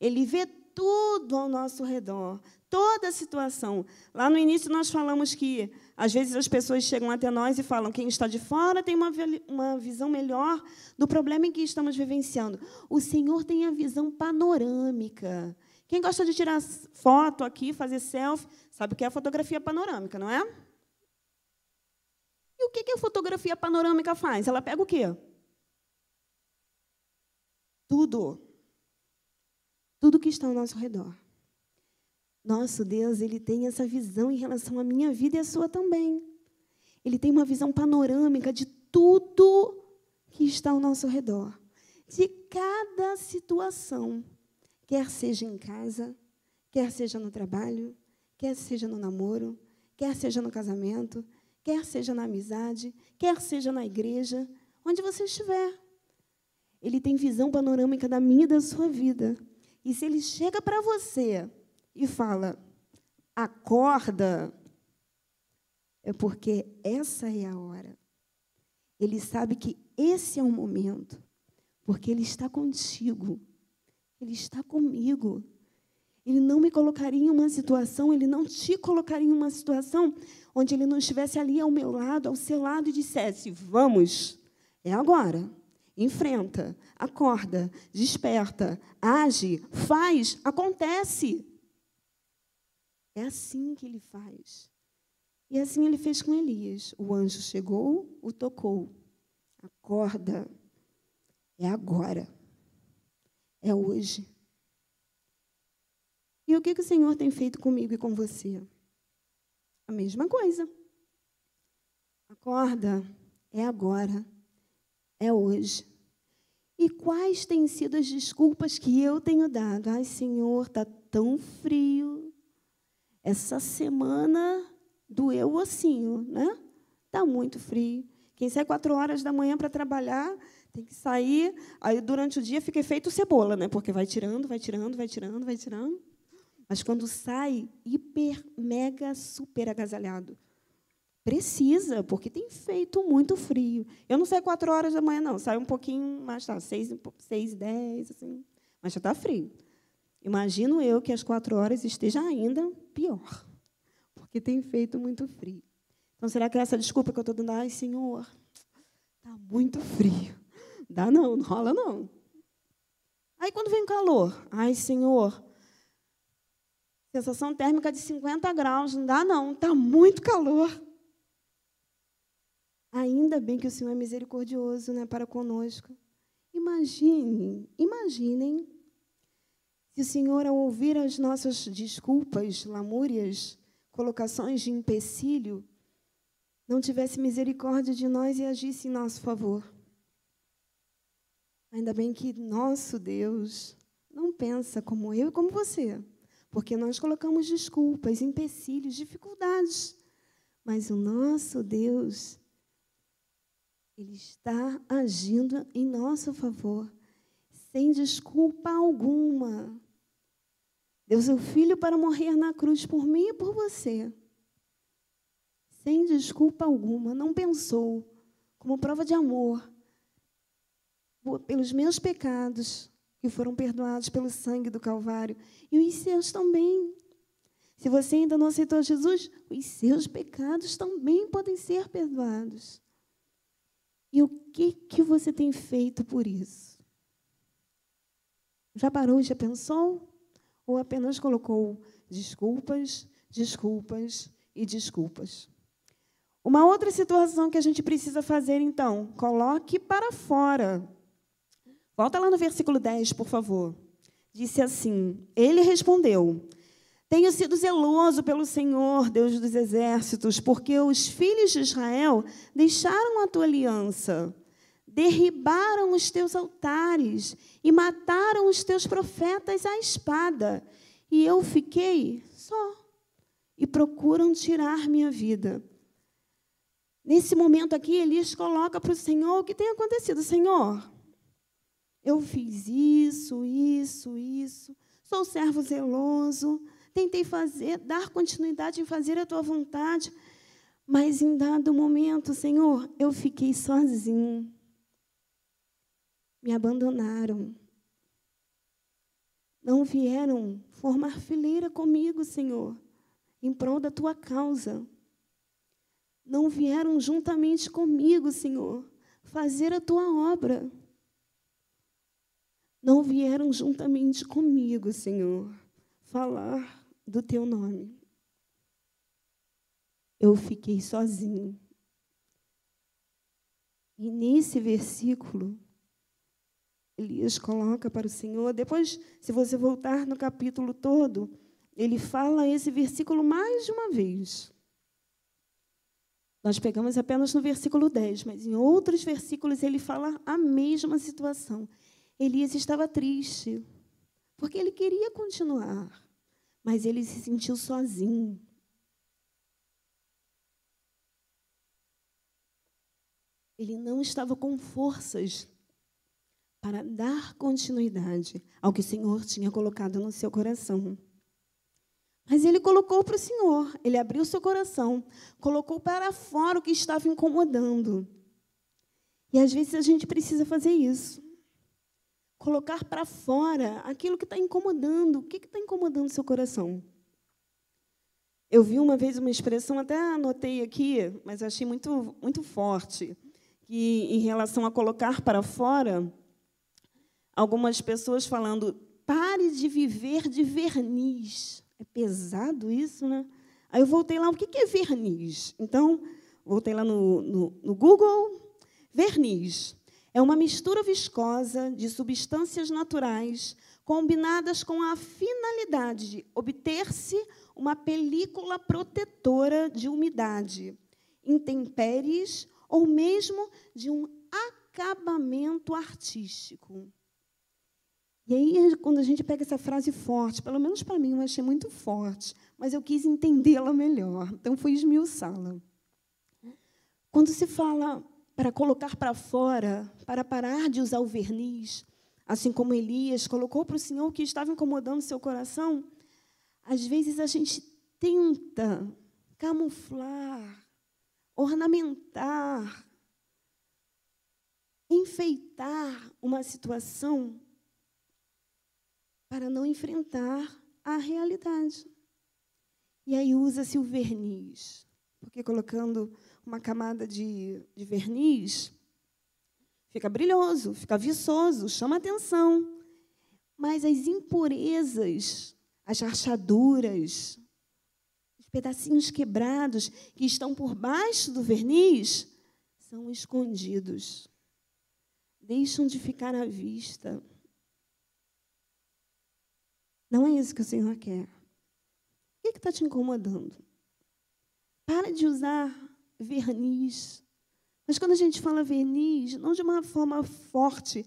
Speaker 1: Ele vê tudo ao nosso redor, toda a situação. Lá no início nós falamos que às vezes as pessoas chegam até nós e falam: quem está de fora tem uma, uma visão melhor do problema em que estamos vivenciando. O Senhor tem a visão panorâmica. Quem gosta de tirar foto aqui, fazer selfie, sabe o que é a fotografia panorâmica, não é? E o que a fotografia panorâmica faz? Ela pega o quê? tudo. Tudo que está ao nosso redor. Nosso Deus, ele tem essa visão em relação à minha vida e à sua também. Ele tem uma visão panorâmica de tudo que está ao nosso redor, de cada situação, quer seja em casa, quer seja no trabalho, quer seja no namoro, quer seja no casamento, quer seja na amizade, quer seja na igreja, onde você estiver. Ele tem visão panorâmica da minha e da sua vida. E se ele chega para você e fala: acorda, é porque essa é a hora. Ele sabe que esse é o momento, porque Ele está contigo, Ele está comigo. Ele não me colocaria em uma situação, Ele não te colocaria em uma situação onde Ele não estivesse ali ao meu lado, ao seu lado e dissesse: Vamos, é agora. Enfrenta, acorda, desperta, age, faz, acontece. É assim que ele faz. E assim ele fez com Elias. O anjo chegou, o tocou. Acorda. É agora. É hoje. E o que, o Senhor tem feito comigo e com você? A mesma coisa. Acorda. É agora. É hoje. E quais têm sido as desculpas que eu tenho dado? Ai, Senhor, está tão frio. Essa semana doeu o ossinho, né? Está muito frio. Quem sai quatro horas da manhã para trabalhar tem que sair. Aí durante o dia fica feito cebola, né? Porque vai tirando, vai tirando, vai tirando, vai tirando. Mas quando sai, hiper, mega, super agasalhado. Precisa, porque tem feito muito frio. Eu não saio quatro horas da manhã, não. Saio um pouquinho mais tarde, seis, seis dez, assim. Mas já está frio. Imagino eu que às quatro horas esteja ainda pior porque tem feito muito frio. Então, será que é essa desculpa que eu estou dando? Ai, Senhor, está muito frio. Dá não, não rola não. Aí, quando vem calor, ai, Senhor, sensação térmica de 50 graus, não dá não, está muito calor. Ainda bem que o Senhor é misericordioso né, para conosco. Imagine, imaginem se o Senhor, ao ouvir as nossas desculpas, lamúrias, colocações de empecilho, não tivesse misericórdia de nós e agisse em nosso favor. Ainda bem que nosso Deus não pensa como eu e como você, porque nós colocamos desculpas, empecilhos, dificuldades. Mas o nosso Deus, Ele está agindo em nosso favor, sem desculpa alguma. Deu seu filho para morrer na cruz por mim e por você. Sem desculpa alguma, não pensou, como prova de amor, pelos meus pecados, que foram perdoados pelo sangue do Calvário, e os seus também. Se você ainda não aceitou Jesus, os seus pecados também podem ser perdoados. E o que, que você tem feito por isso? Já parou, já pensou? ou apenas colocou desculpas, desculpas e desculpas. Uma outra situação que a gente precisa fazer, então, coloque para fora. Volta lá no versículo 10, por favor. Disse assim: Ele respondeu: Tenho sido zeloso pelo Senhor, Deus dos exércitos, porque os filhos de Israel deixaram a tua aliança derribaram os teus altares e mataram os teus profetas à espada. E eu fiquei só. E procuram tirar minha vida. Nesse momento aqui, Elias coloca para o Senhor o que tem acontecido. Senhor, eu fiz isso, isso, isso. Sou servo zeloso. Tentei fazer, dar continuidade em fazer a tua vontade. Mas em dado momento, Senhor, eu fiquei sozinho me abandonaram. Não vieram formar fileira comigo, Senhor, em prol da tua causa. Não vieram juntamente comigo, Senhor, fazer a tua obra. Não vieram juntamente comigo, Senhor, falar do teu nome. Eu fiquei sozinho. E nesse versículo, Elias coloca para o Senhor. Depois, se você voltar no capítulo todo, ele fala esse versículo mais de uma vez. Nós pegamos apenas no versículo 10, mas em outros versículos ele fala a mesma situação. Elias estava triste, porque ele queria continuar, mas ele se sentiu sozinho. Ele não estava com forças para dar continuidade ao que o Senhor tinha colocado no seu coração. Mas ele colocou para o Senhor, ele abriu seu coração, colocou para fora o que estava incomodando. E às vezes a gente precisa fazer isso. Colocar para fora aquilo que está incomodando. O que está incomodando seu coração? Eu vi uma vez uma expressão, até anotei aqui, mas achei muito, muito forte, que em relação a colocar para fora, algumas pessoas falando, pare de viver de verniz. É pesado isso, né? Aí eu voltei lá, o que é verniz? Então, voltei lá no, no, no Google, verniz. É uma mistura viscosa de substâncias naturais combinadas com a finalidade de obter-se uma película protetora de umidade, intempéries ou mesmo de um acabamento artístico. E aí, quando a gente pega essa frase forte, pelo menos para mim, eu achei muito forte, mas eu quis entendê-la melhor, então fui esmiuçá-la. Quando se fala para colocar para fora, para parar de usar o verniz, assim como Elias colocou para o Senhor que estava incomodando seu coração, às vezes a gente tenta camuflar, ornamentar, enfeitar uma situação para não enfrentar a realidade. E aí usa-se o verniz, porque colocando uma camada de, de verniz, fica brilhoso, fica viçoso, chama atenção. Mas as impurezas, as rachaduras, os pedacinhos quebrados que estão por baixo do verniz são escondidos. Deixam de ficar à vista. Não é isso que o Senhor quer. O que está te incomodando? Para de usar verniz. Mas quando a gente fala verniz, não de uma forma forte,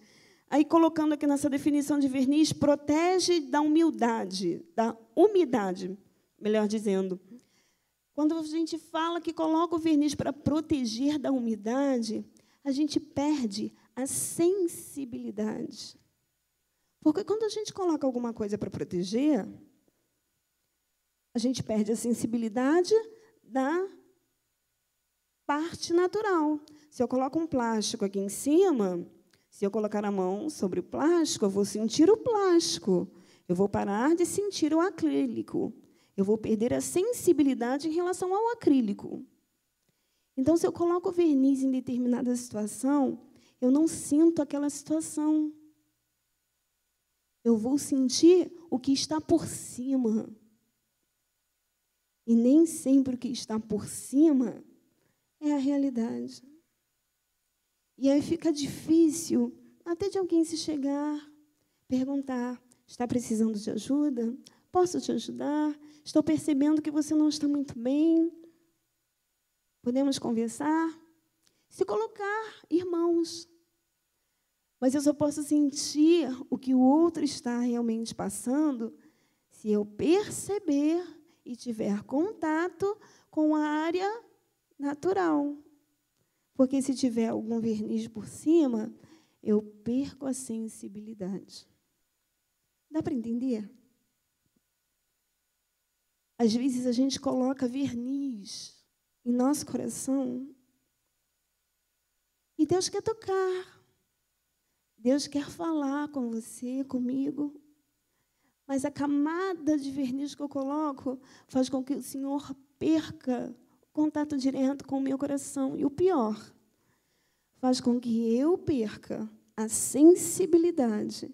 Speaker 1: aí colocando aqui nessa definição de verniz, protege da humildade, da umidade, melhor dizendo. Quando a gente fala que coloca o verniz para proteger da umidade, a gente perde a sensibilidade. Porque quando a gente coloca alguma coisa para proteger, a gente perde a sensibilidade da parte natural. Se eu coloco um plástico aqui em cima, se eu colocar a mão sobre o plástico, eu vou sentir o plástico. Eu vou parar de sentir o acrílico. Eu vou perder a sensibilidade em relação ao acrílico. Então, se eu coloco verniz em determinada situação, eu não sinto aquela situação. Eu vou sentir o que está por cima. E nem sempre o que está por cima é a realidade. E aí fica difícil até de alguém se chegar, perguntar: está precisando de ajuda? Posso te ajudar? Estou percebendo que você não está muito bem. Podemos conversar? Se colocar, irmãos, mas eu só posso sentir o que o outro está realmente passando se eu perceber e tiver contato com a área natural. Porque se tiver algum verniz por cima, eu perco a sensibilidade. Dá para entender? Às vezes a gente coloca verniz em nosso coração e Deus quer tocar. Deus quer falar com você, comigo. Mas a camada de verniz que eu coloco faz com que o Senhor perca contato direto com o meu coração. E o pior, faz com que eu perca a sensibilidade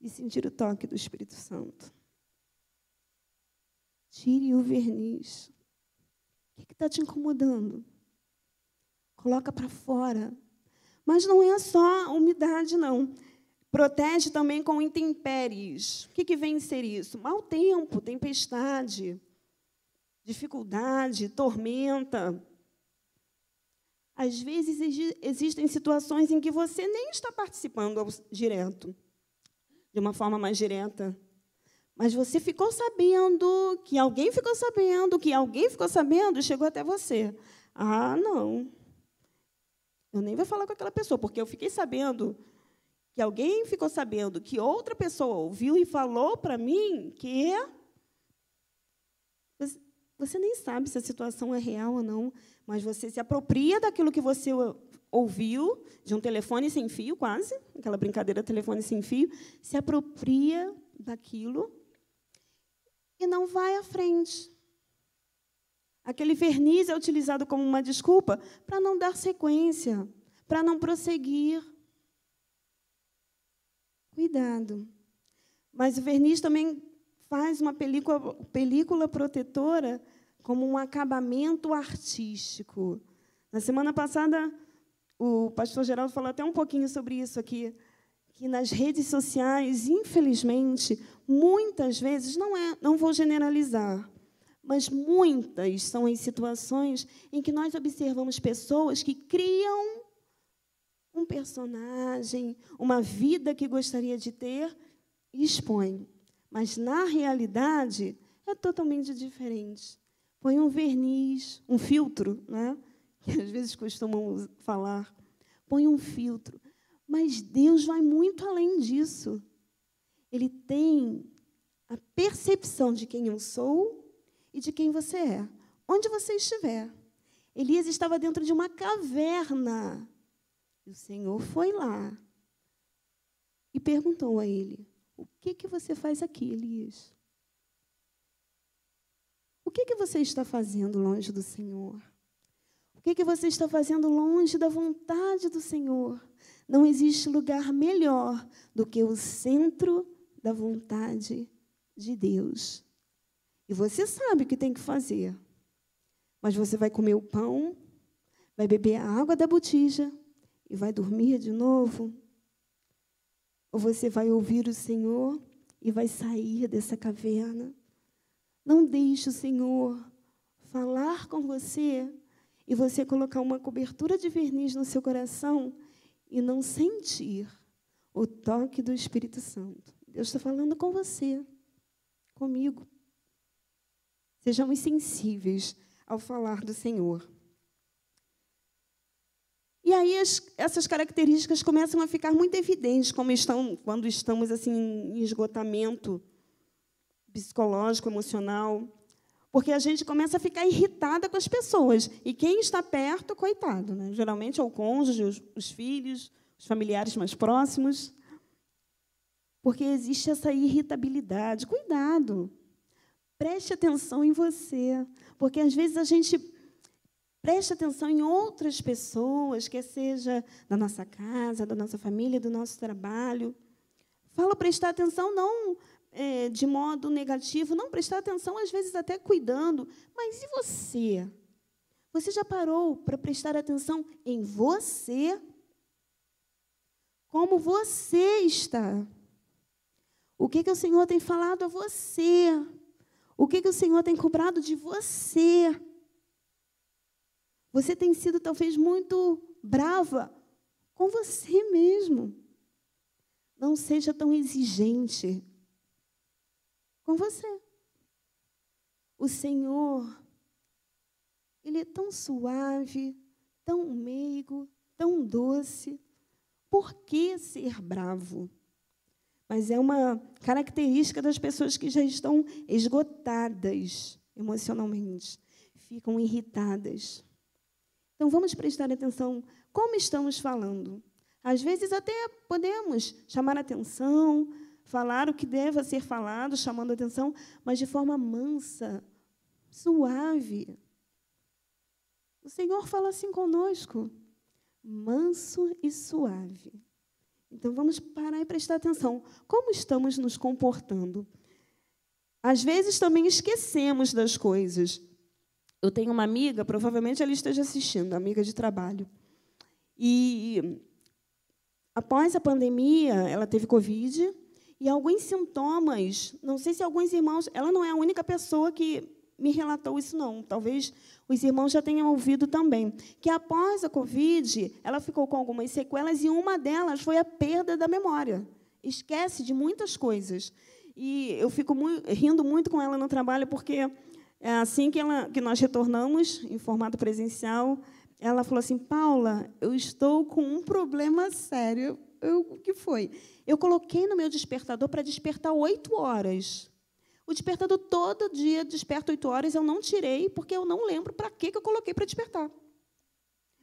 Speaker 1: de sentir o toque do Espírito Santo. Tire o verniz. O que está te incomodando? Coloca para fora. Mas não é só umidade, não. Protege também com intempéries. O que, que vem ser isso? Mau tempo, tempestade, dificuldade, tormenta. Às vezes existem situações em que você nem está participando direto, de uma forma mais direta. Mas você ficou sabendo, que alguém ficou sabendo, que alguém ficou sabendo e chegou até você. Ah, não. Eu nem vou falar com aquela pessoa, porque eu fiquei sabendo que alguém ficou sabendo que outra pessoa ouviu e falou para mim que Você nem sabe se a situação é real ou não, mas você se apropria daquilo que você ouviu, de um telefone sem fio, quase, aquela brincadeira telefone sem fio, se apropria daquilo e não vai à frente. Aquele verniz é utilizado como uma desculpa para não dar sequência, para não prosseguir. Cuidado. Mas o verniz também faz uma película, película protetora como um acabamento artístico. Na semana passada, o pastor Geraldo falou até um pouquinho sobre isso aqui, que nas redes sociais, infelizmente, muitas vezes, não, é, não vou generalizar, mas muitas são as situações em que nós observamos pessoas que criam um personagem, uma vida que gostaria de ter e expõem. Mas, na realidade, é totalmente diferente. Põe um verniz, um filtro, né? <laughs> que às vezes costumam falar. Põe um filtro. Mas Deus vai muito além disso. Ele tem a percepção de quem eu sou e de quem você é, onde você estiver. Elias estava dentro de uma caverna. E o Senhor foi lá e perguntou a ele: O que, que você faz aqui, Elias? O que, que você está fazendo longe do Senhor? O que, que você está fazendo longe da vontade do Senhor? Não existe lugar melhor do que o centro da vontade de Deus. E você sabe o que tem que fazer. Mas você vai comer o pão, vai beber a água da botija e vai dormir de novo? Ou você vai ouvir o Senhor e vai sair dessa caverna? Não deixe o Senhor falar com você e você colocar uma cobertura de verniz no seu coração e não sentir o toque do Espírito Santo. Deus está falando com você, comigo. Sejamos sensíveis ao falar do Senhor. E aí as, essas características começam a ficar muito evidentes como estão, quando estamos assim em esgotamento psicológico, emocional, porque a gente começa a ficar irritada com as pessoas. E quem está perto, coitado, né? geralmente é o cônjuge, os, os filhos, os familiares mais próximos. Porque existe essa irritabilidade. Cuidado. Preste atenção em você, porque às vezes a gente preste atenção em outras pessoas, quer seja da nossa casa, da nossa família, do nosso trabalho. Falo prestar atenção não é, de modo negativo, não prestar atenção, às vezes até cuidando, mas e você? Você já parou para prestar atenção em você? Como você está? O que, que o Senhor tem falado a você? O que, que o Senhor tem cobrado de você? Você tem sido talvez muito brava com você mesmo. Não seja tão exigente com você. O Senhor, Ele é tão suave, tão meigo, tão doce. Por que ser bravo? mas é uma característica das pessoas que já estão esgotadas emocionalmente, ficam irritadas. Então vamos prestar atenção como estamos falando. Às vezes até podemos chamar atenção, falar o que deva ser falado, chamando atenção, mas de forma mansa, suave. O Senhor fala assim conosco, manso e suave. Então vamos parar e prestar atenção. Como estamos nos comportando? Às vezes também esquecemos das coisas. Eu tenho uma amiga, provavelmente ela esteja assistindo, amiga de trabalho. E após a pandemia, ela teve Covid e alguns sintomas, não sei se alguns irmãos, ela não é a única pessoa que me relatou isso, não. Talvez os irmãos já tenham ouvido também. Que após a Covid, ela ficou com algumas sequelas e uma delas foi a perda da memória. Esquece de muitas coisas. E eu fico muito, rindo muito com ela no trabalho, porque assim que, ela, que nós retornamos, em formato presencial, ela falou assim: Paula, eu estou com um problema sério. Eu, o que foi? Eu coloquei no meu despertador para despertar oito horas. O despertador todo dia desperta 8 horas, eu não tirei, porque eu não lembro para que eu coloquei para despertar.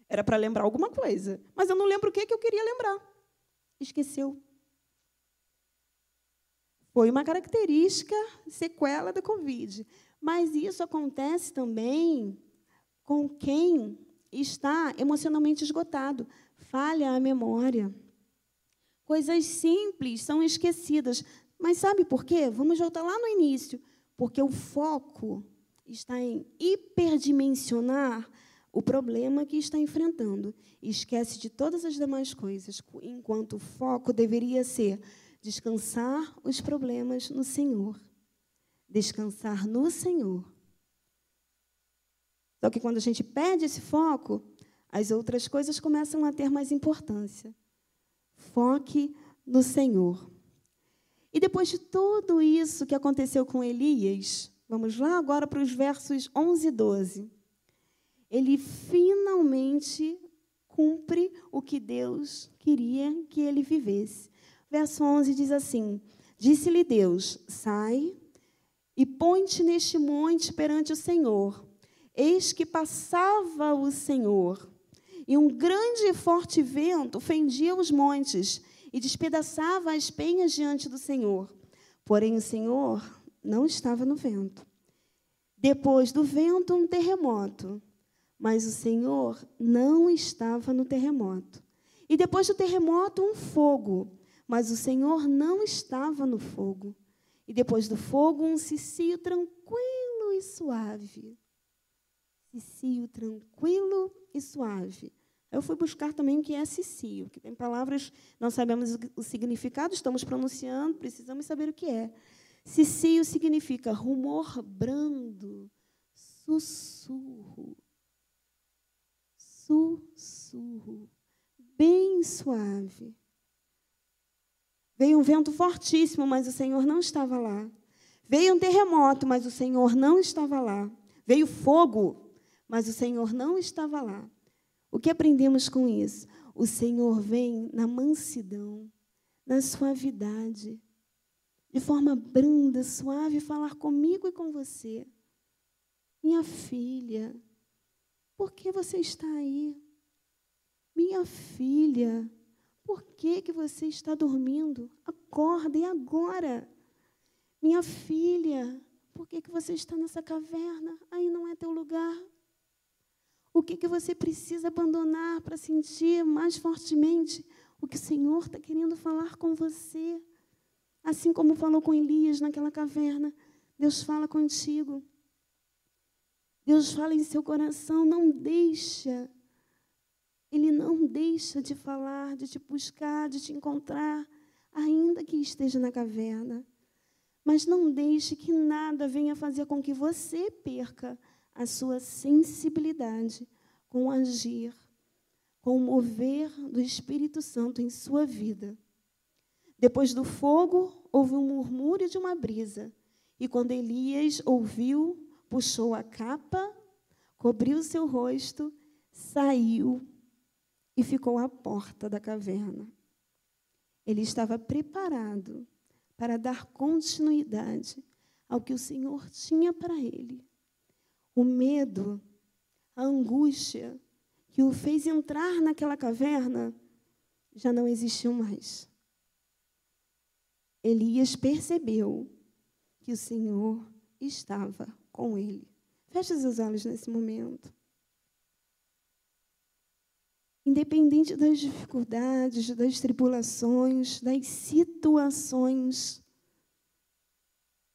Speaker 1: Era para lembrar alguma coisa, mas eu não lembro o que eu queria lembrar. Esqueceu. Foi uma característica sequela da Covid. Mas isso acontece também com quem está emocionalmente esgotado. Falha a memória. Coisas simples são esquecidas. Mas sabe por quê? Vamos voltar lá no início. Porque o foco está em hiperdimensionar o problema que está enfrentando. Esquece de todas as demais coisas, enquanto o foco deveria ser descansar os problemas no Senhor. Descansar no Senhor. Só que quando a gente perde esse foco, as outras coisas começam a ter mais importância. Foque no Senhor. E depois de tudo isso que aconteceu com Elias, vamos lá agora para os versos 11 e 12. Ele finalmente cumpre o que Deus queria que ele vivesse. Verso 11 diz assim: Disse-lhe Deus: Sai e põe-te neste monte perante o Senhor. Eis que passava o Senhor, e um grande e forte vento fendia os montes e despedaçava as penhas diante do Senhor. Porém, o Senhor não estava no vento. Depois do vento, um terremoto. Mas o Senhor não estava no terremoto. E depois do terremoto, um fogo. Mas o Senhor não estava no fogo. E depois do fogo, um cicio tranquilo e suave. Cicio tranquilo e suave. Eu fui buscar também o que é cicio, que tem palavras, não sabemos o significado, estamos pronunciando, precisamos saber o que é. Cicio significa rumor brando, sussurro. Sussurro. Bem suave. Veio um vento fortíssimo, mas o Senhor não estava lá. Veio um terremoto, mas o Senhor não estava lá. Veio fogo, mas o Senhor não estava lá. O que aprendemos com isso? O Senhor vem na mansidão, na suavidade, de forma branda, suave, falar comigo e com você. Minha filha, por que você está aí? Minha filha, por que, que você está dormindo? Acorda, e agora? Minha filha, por que, que você está nessa caverna? Aí não é teu lugar. O que, que você precisa abandonar para sentir mais fortemente o que o Senhor está querendo falar com você? Assim como falou com Elias naquela caverna, Deus fala contigo. Deus fala em seu coração, não deixa. Ele não deixa de falar, de te buscar, de te encontrar, ainda que esteja na caverna. Mas não deixe que nada venha fazer com que você perca a sua sensibilidade com o agir, com o mover do Espírito Santo em sua vida. Depois do fogo, houve um murmúrio de uma brisa. E quando Elias ouviu, puxou a capa, cobriu seu rosto, saiu e ficou à porta da caverna. Ele estava preparado para dar continuidade ao que o Senhor tinha para ele. O medo, a angústia que o fez entrar naquela caverna já não existiu mais. Elias percebeu que o Senhor estava com ele. Feche seus olhos nesse momento. Independente das dificuldades, das tribulações, das situações,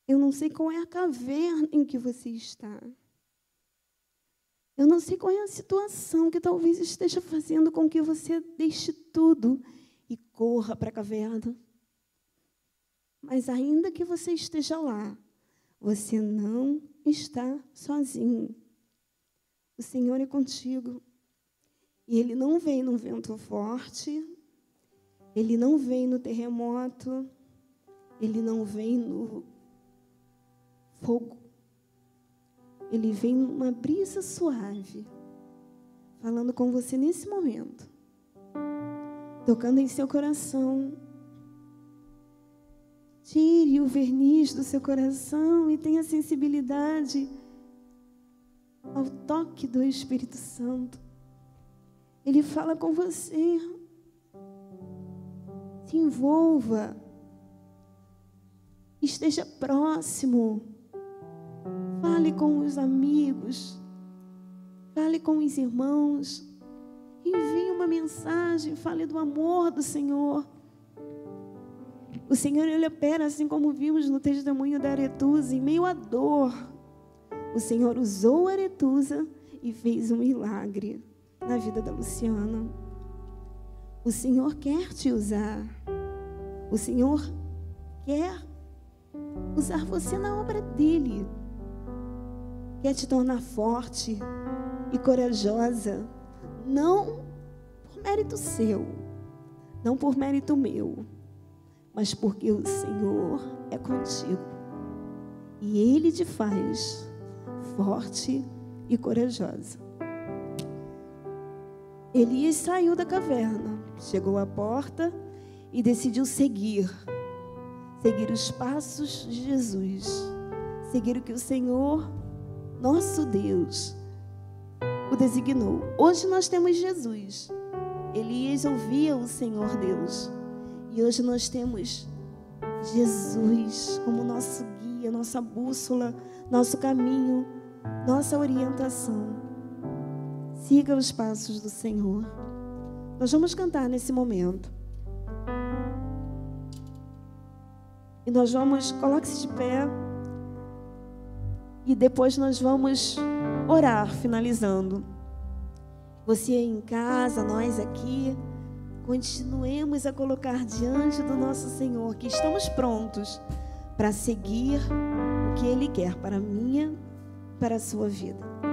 Speaker 1: eu não sei qual é a caverna em que você está. Eu não sei qual é a situação que talvez esteja fazendo com que você deixe tudo e corra para a caverna. Mas ainda que você esteja lá, você não está sozinho. O Senhor é contigo. E Ele não vem no vento forte, Ele não vem no terremoto, Ele não vem no fogo ele vem numa brisa suave, falando com você nesse momento, tocando em seu coração, Tire o verniz do seu coração e tenha sensibilidade ao toque do Espírito Santo. Ele fala com você. Se envolva. Esteja próximo. Fale com os amigos. Fale com os irmãos. Envie uma mensagem. Fale do amor do Senhor. O Senhor ele opera assim como vimos no testemunho da Aretusa, em meio à dor. O Senhor usou a Aretusa e fez um milagre na vida da Luciana. O Senhor quer te usar. O Senhor quer usar você na obra dele. Quer te tornar forte e corajosa, não por mérito seu, não por mérito meu, mas porque o Senhor é contigo. E ele te faz forte e corajosa. Elias saiu da caverna, chegou à porta e decidiu seguir. Seguir os passos de Jesus. Seguir o que o Senhor, nosso Deus, o designou. Hoje nós temos Jesus. Elias ouvia o Senhor Deus. E hoje nós temos Jesus como nosso guia, nossa bússola, nosso caminho, nossa orientação. Siga os passos do Senhor. Nós vamos cantar nesse momento. E nós vamos, coloque-se de pé. E depois nós vamos orar, finalizando. Você em casa, nós aqui, continuemos a colocar diante do nosso Senhor que estamos prontos para seguir o que Ele quer para a minha, para a sua vida.